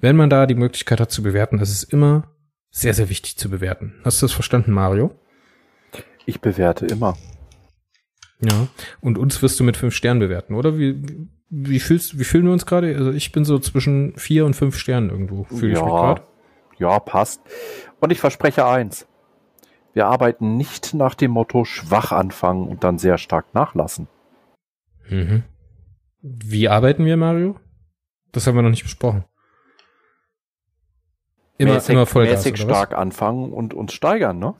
Wenn man da die Möglichkeit hat zu bewerten, ist es immer sehr, sehr wichtig zu bewerten. Hast du das verstanden, Mario? Ich bewerte immer. Ja. Und uns wirst du mit fünf Sternen bewerten, oder? Wie, wie fühlst, wie fühlen wir uns gerade? Also ich bin so zwischen vier und fünf Sternen irgendwo. Fühle ich mich Ja, gerade. Ja, passt. Und ich verspreche eins. Wir arbeiten nicht nach dem Motto schwach anfangen und dann sehr stark nachlassen. Mhm. Wie arbeiten wir, Mario? Das haben wir noch nicht besprochen. Immer, mäßig, immer Vollgas. mäßig stark anfangen und uns steigern, ne?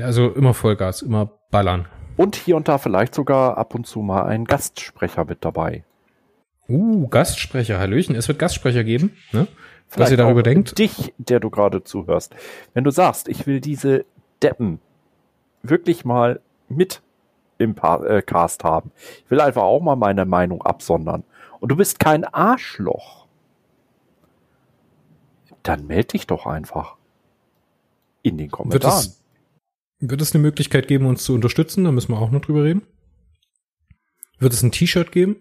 Also immer Vollgas, immer ballern. Und hier und da vielleicht sogar ab und zu mal ein Gastsprecher mit dabei. Uh, Gastsprecher, Hallöchen. Es wird Gastsprecher geben, ne? Was ihr darüber denkt. Dich, der du gerade zuhörst. Wenn du sagst, ich will diese Deppen wirklich mal mit im pa äh, Cast haben. Ich will einfach auch mal meine Meinung absondern. Und du bist kein Arschloch. Dann melde dich doch einfach. In den Wird Kommentaren. es, wird es eine Möglichkeit geben, uns zu unterstützen? Da müssen wir auch noch drüber reden. Wird es ein T-Shirt geben?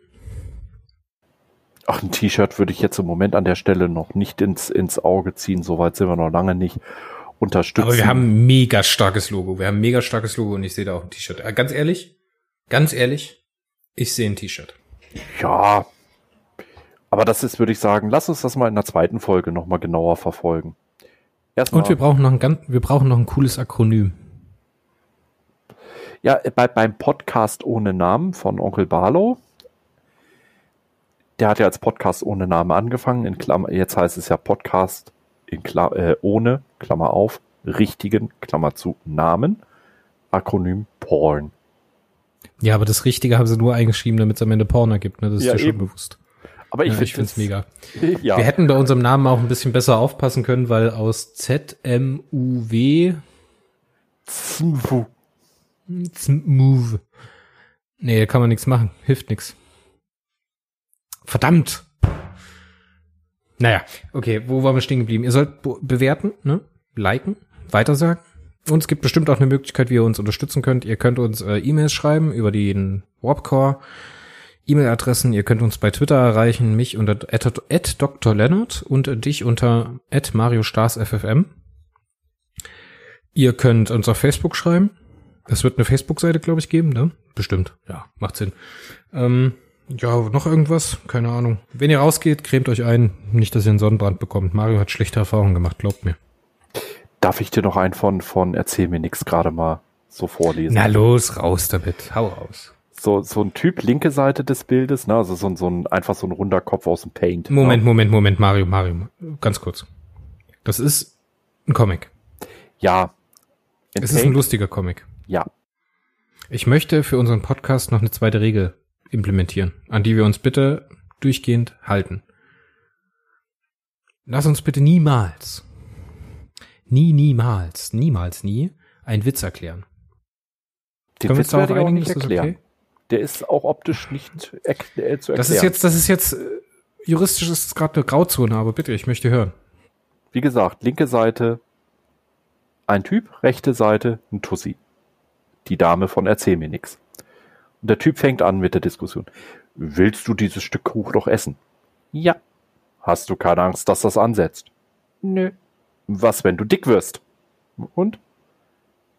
Ach, ein T-Shirt würde ich jetzt im Moment an der Stelle noch nicht ins, ins Auge ziehen. Soweit sind wir noch lange nicht. Unterstützen. Aber wir haben ein mega starkes Logo. Wir haben ein mega starkes Logo und ich sehe da auch ein T-Shirt. Äh, ganz ehrlich, ganz ehrlich, ich sehe ein T-Shirt. Ja. Aber das ist, würde ich sagen, lass uns das mal in der zweiten Folge nochmal genauer verfolgen. Erstmal, Und wir brauchen noch ein ganz, wir brauchen noch ein cooles Akronym. ja, bei, beim Podcast ohne Namen von Onkel Barlow. Der hat ja als Podcast ohne Namen angefangen. In Klammer, jetzt heißt es ja Podcast in Kla äh, ohne, Klammer auf, richtigen, Klammer zu, Namen. Akronym Porn. Ja, aber das Richtige haben sie nur eingeschrieben, damit es am Ende Porn ergibt. Ne? Das ist Ja, dir schon eben. bewusst. Aber ich ja, finde ich finde es mega. Ja. Wir hätten bei unserem Namen auch ein bisschen besser aufpassen können, weil aus ZMUW Zmwu. Move. Nee, da kann man nichts machen. Hilft nichts. Verdammt. Naja, okay, wo waren wir stehen geblieben? Ihr sollt be- bewerten, ne? Liken, weitersagen. Und es gibt bestimmt auch eine Möglichkeit, wie ihr uns unterstützen könnt. Ihr könnt uns äh, E-Mails schreiben über den Warpcore. E-Mail-Adressen, ihr könnt uns bei Twitter erreichen, mich unter at, at Dr. Leonard und dich unter at Mario Stars FFM. Ihr könnt uns auf Facebook schreiben. Es wird eine Facebook-Seite, glaube ich, geben, ne? Bestimmt. Ja, macht Sinn. Ähm, ja, noch irgendwas? Keine Ahnung. Wenn ihr rausgeht, cremt euch ein. Nicht, dass ihr einen Sonnenbrand bekommt. Mario hat schlechte Erfahrungen gemacht, glaubt mir. Darf ich dir noch einen von, von Erzähl mir nix gerade mal so vorlesen? Na los, raus damit. Hau raus. So, so ein Typ, linke Seite des Bildes, ne? Also so, ein- so ein, einfach so ein runder Kopf aus dem Paint. Moment, Ne? Moment, Moment, Mario, Mario. Ganz kurz. Das ist ein Comic. Ja. Es ist ein Paint? lustiger Comic. Ja. Ich möchte für unseren Podcast noch eine zweite Regel implementieren, an die wir uns bitte durchgehend halten. Lass uns bitte niemals, nie, niemals, niemals, nie einen Witz erklären. Den Können wir Witz uns darauf einigen? nicht Ist erklären. okay? Der ist auch optisch nicht erk äh, zu erklären. Das ist jetzt, das ist jetzt, äh, juristisch ist es gerade eine Grauzone, aber bitte, ich möchte hören. Wie gesagt, linke Seite ein Typ, rechte Seite ein Tussi. Die Dame von Erzähl mir nix. Der Typ fängt an mit der Diskussion. Willst du dieses Stück Kuchen noch essen? Ja. Hast du keine Angst, dass das ansetzt? Nö. Was, wenn du dick wirst? Und?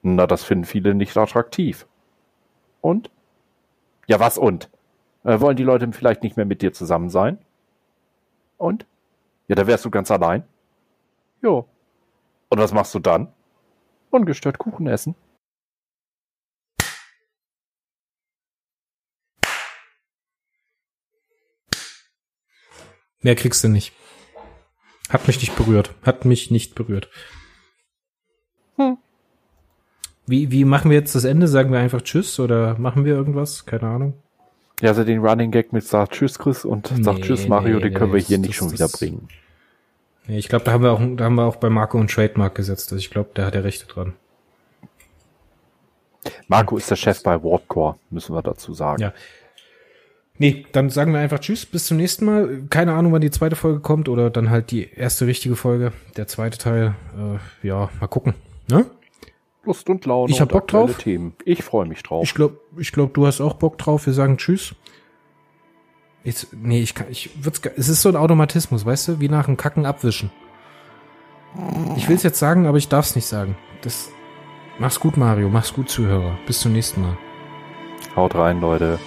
Na, das finden viele nicht attraktiv. Und? Ja, was und? Äh, wollen die Leute vielleicht nicht mehr mit dir zusammen sein? Und? Ja, da wärst du ganz allein. Jo. Und was machst du dann? Ungestört Kuchen essen. Mehr kriegst du nicht. Hat mich nicht berührt. Hat mich nicht berührt. Hm. Wie, wie machen wir jetzt das Ende? Sagen wir einfach Tschüss oder machen wir irgendwas? Keine Ahnung. Ja, also den Running Gag mit sagt Tschüss Chris und sagt Nee, Tschüss Mario, nee, den können wir nee, hier das- nicht schon das- wieder bringen. Nee, ich glaube, da haben wir auch, da haben wir auch bei Marco und Trademark gesetzt. Also ich glaube, der hat ja Rechte dran. Marco ist der Chef bei Warpcore, müssen wir dazu sagen. Ja. Nee, dann sagen wir einfach Tschüss, bis zum nächsten Mal. Keine Ahnung, wann die zweite Folge kommt oder dann halt die erste richtige Folge, der zweite Teil. Äh, ja, mal gucken. Ne? Lust und Laune Ich hab Bock drauf. Themen. Ich freue mich drauf. Ich glaube, ich glaub, du hast auch Bock drauf. Wir sagen Tschüss. Jetzt, nee, ich kann, ich würd's, es ist so ein Automatismus, weißt du, wie nach dem Kacken abwischen. Ich will's jetzt sagen, aber ich darf's nicht sagen. Das, Mach's gut, Mario. Mach's gut, Zuhörer. Bis zum nächsten Mal. Haut rein, Leute.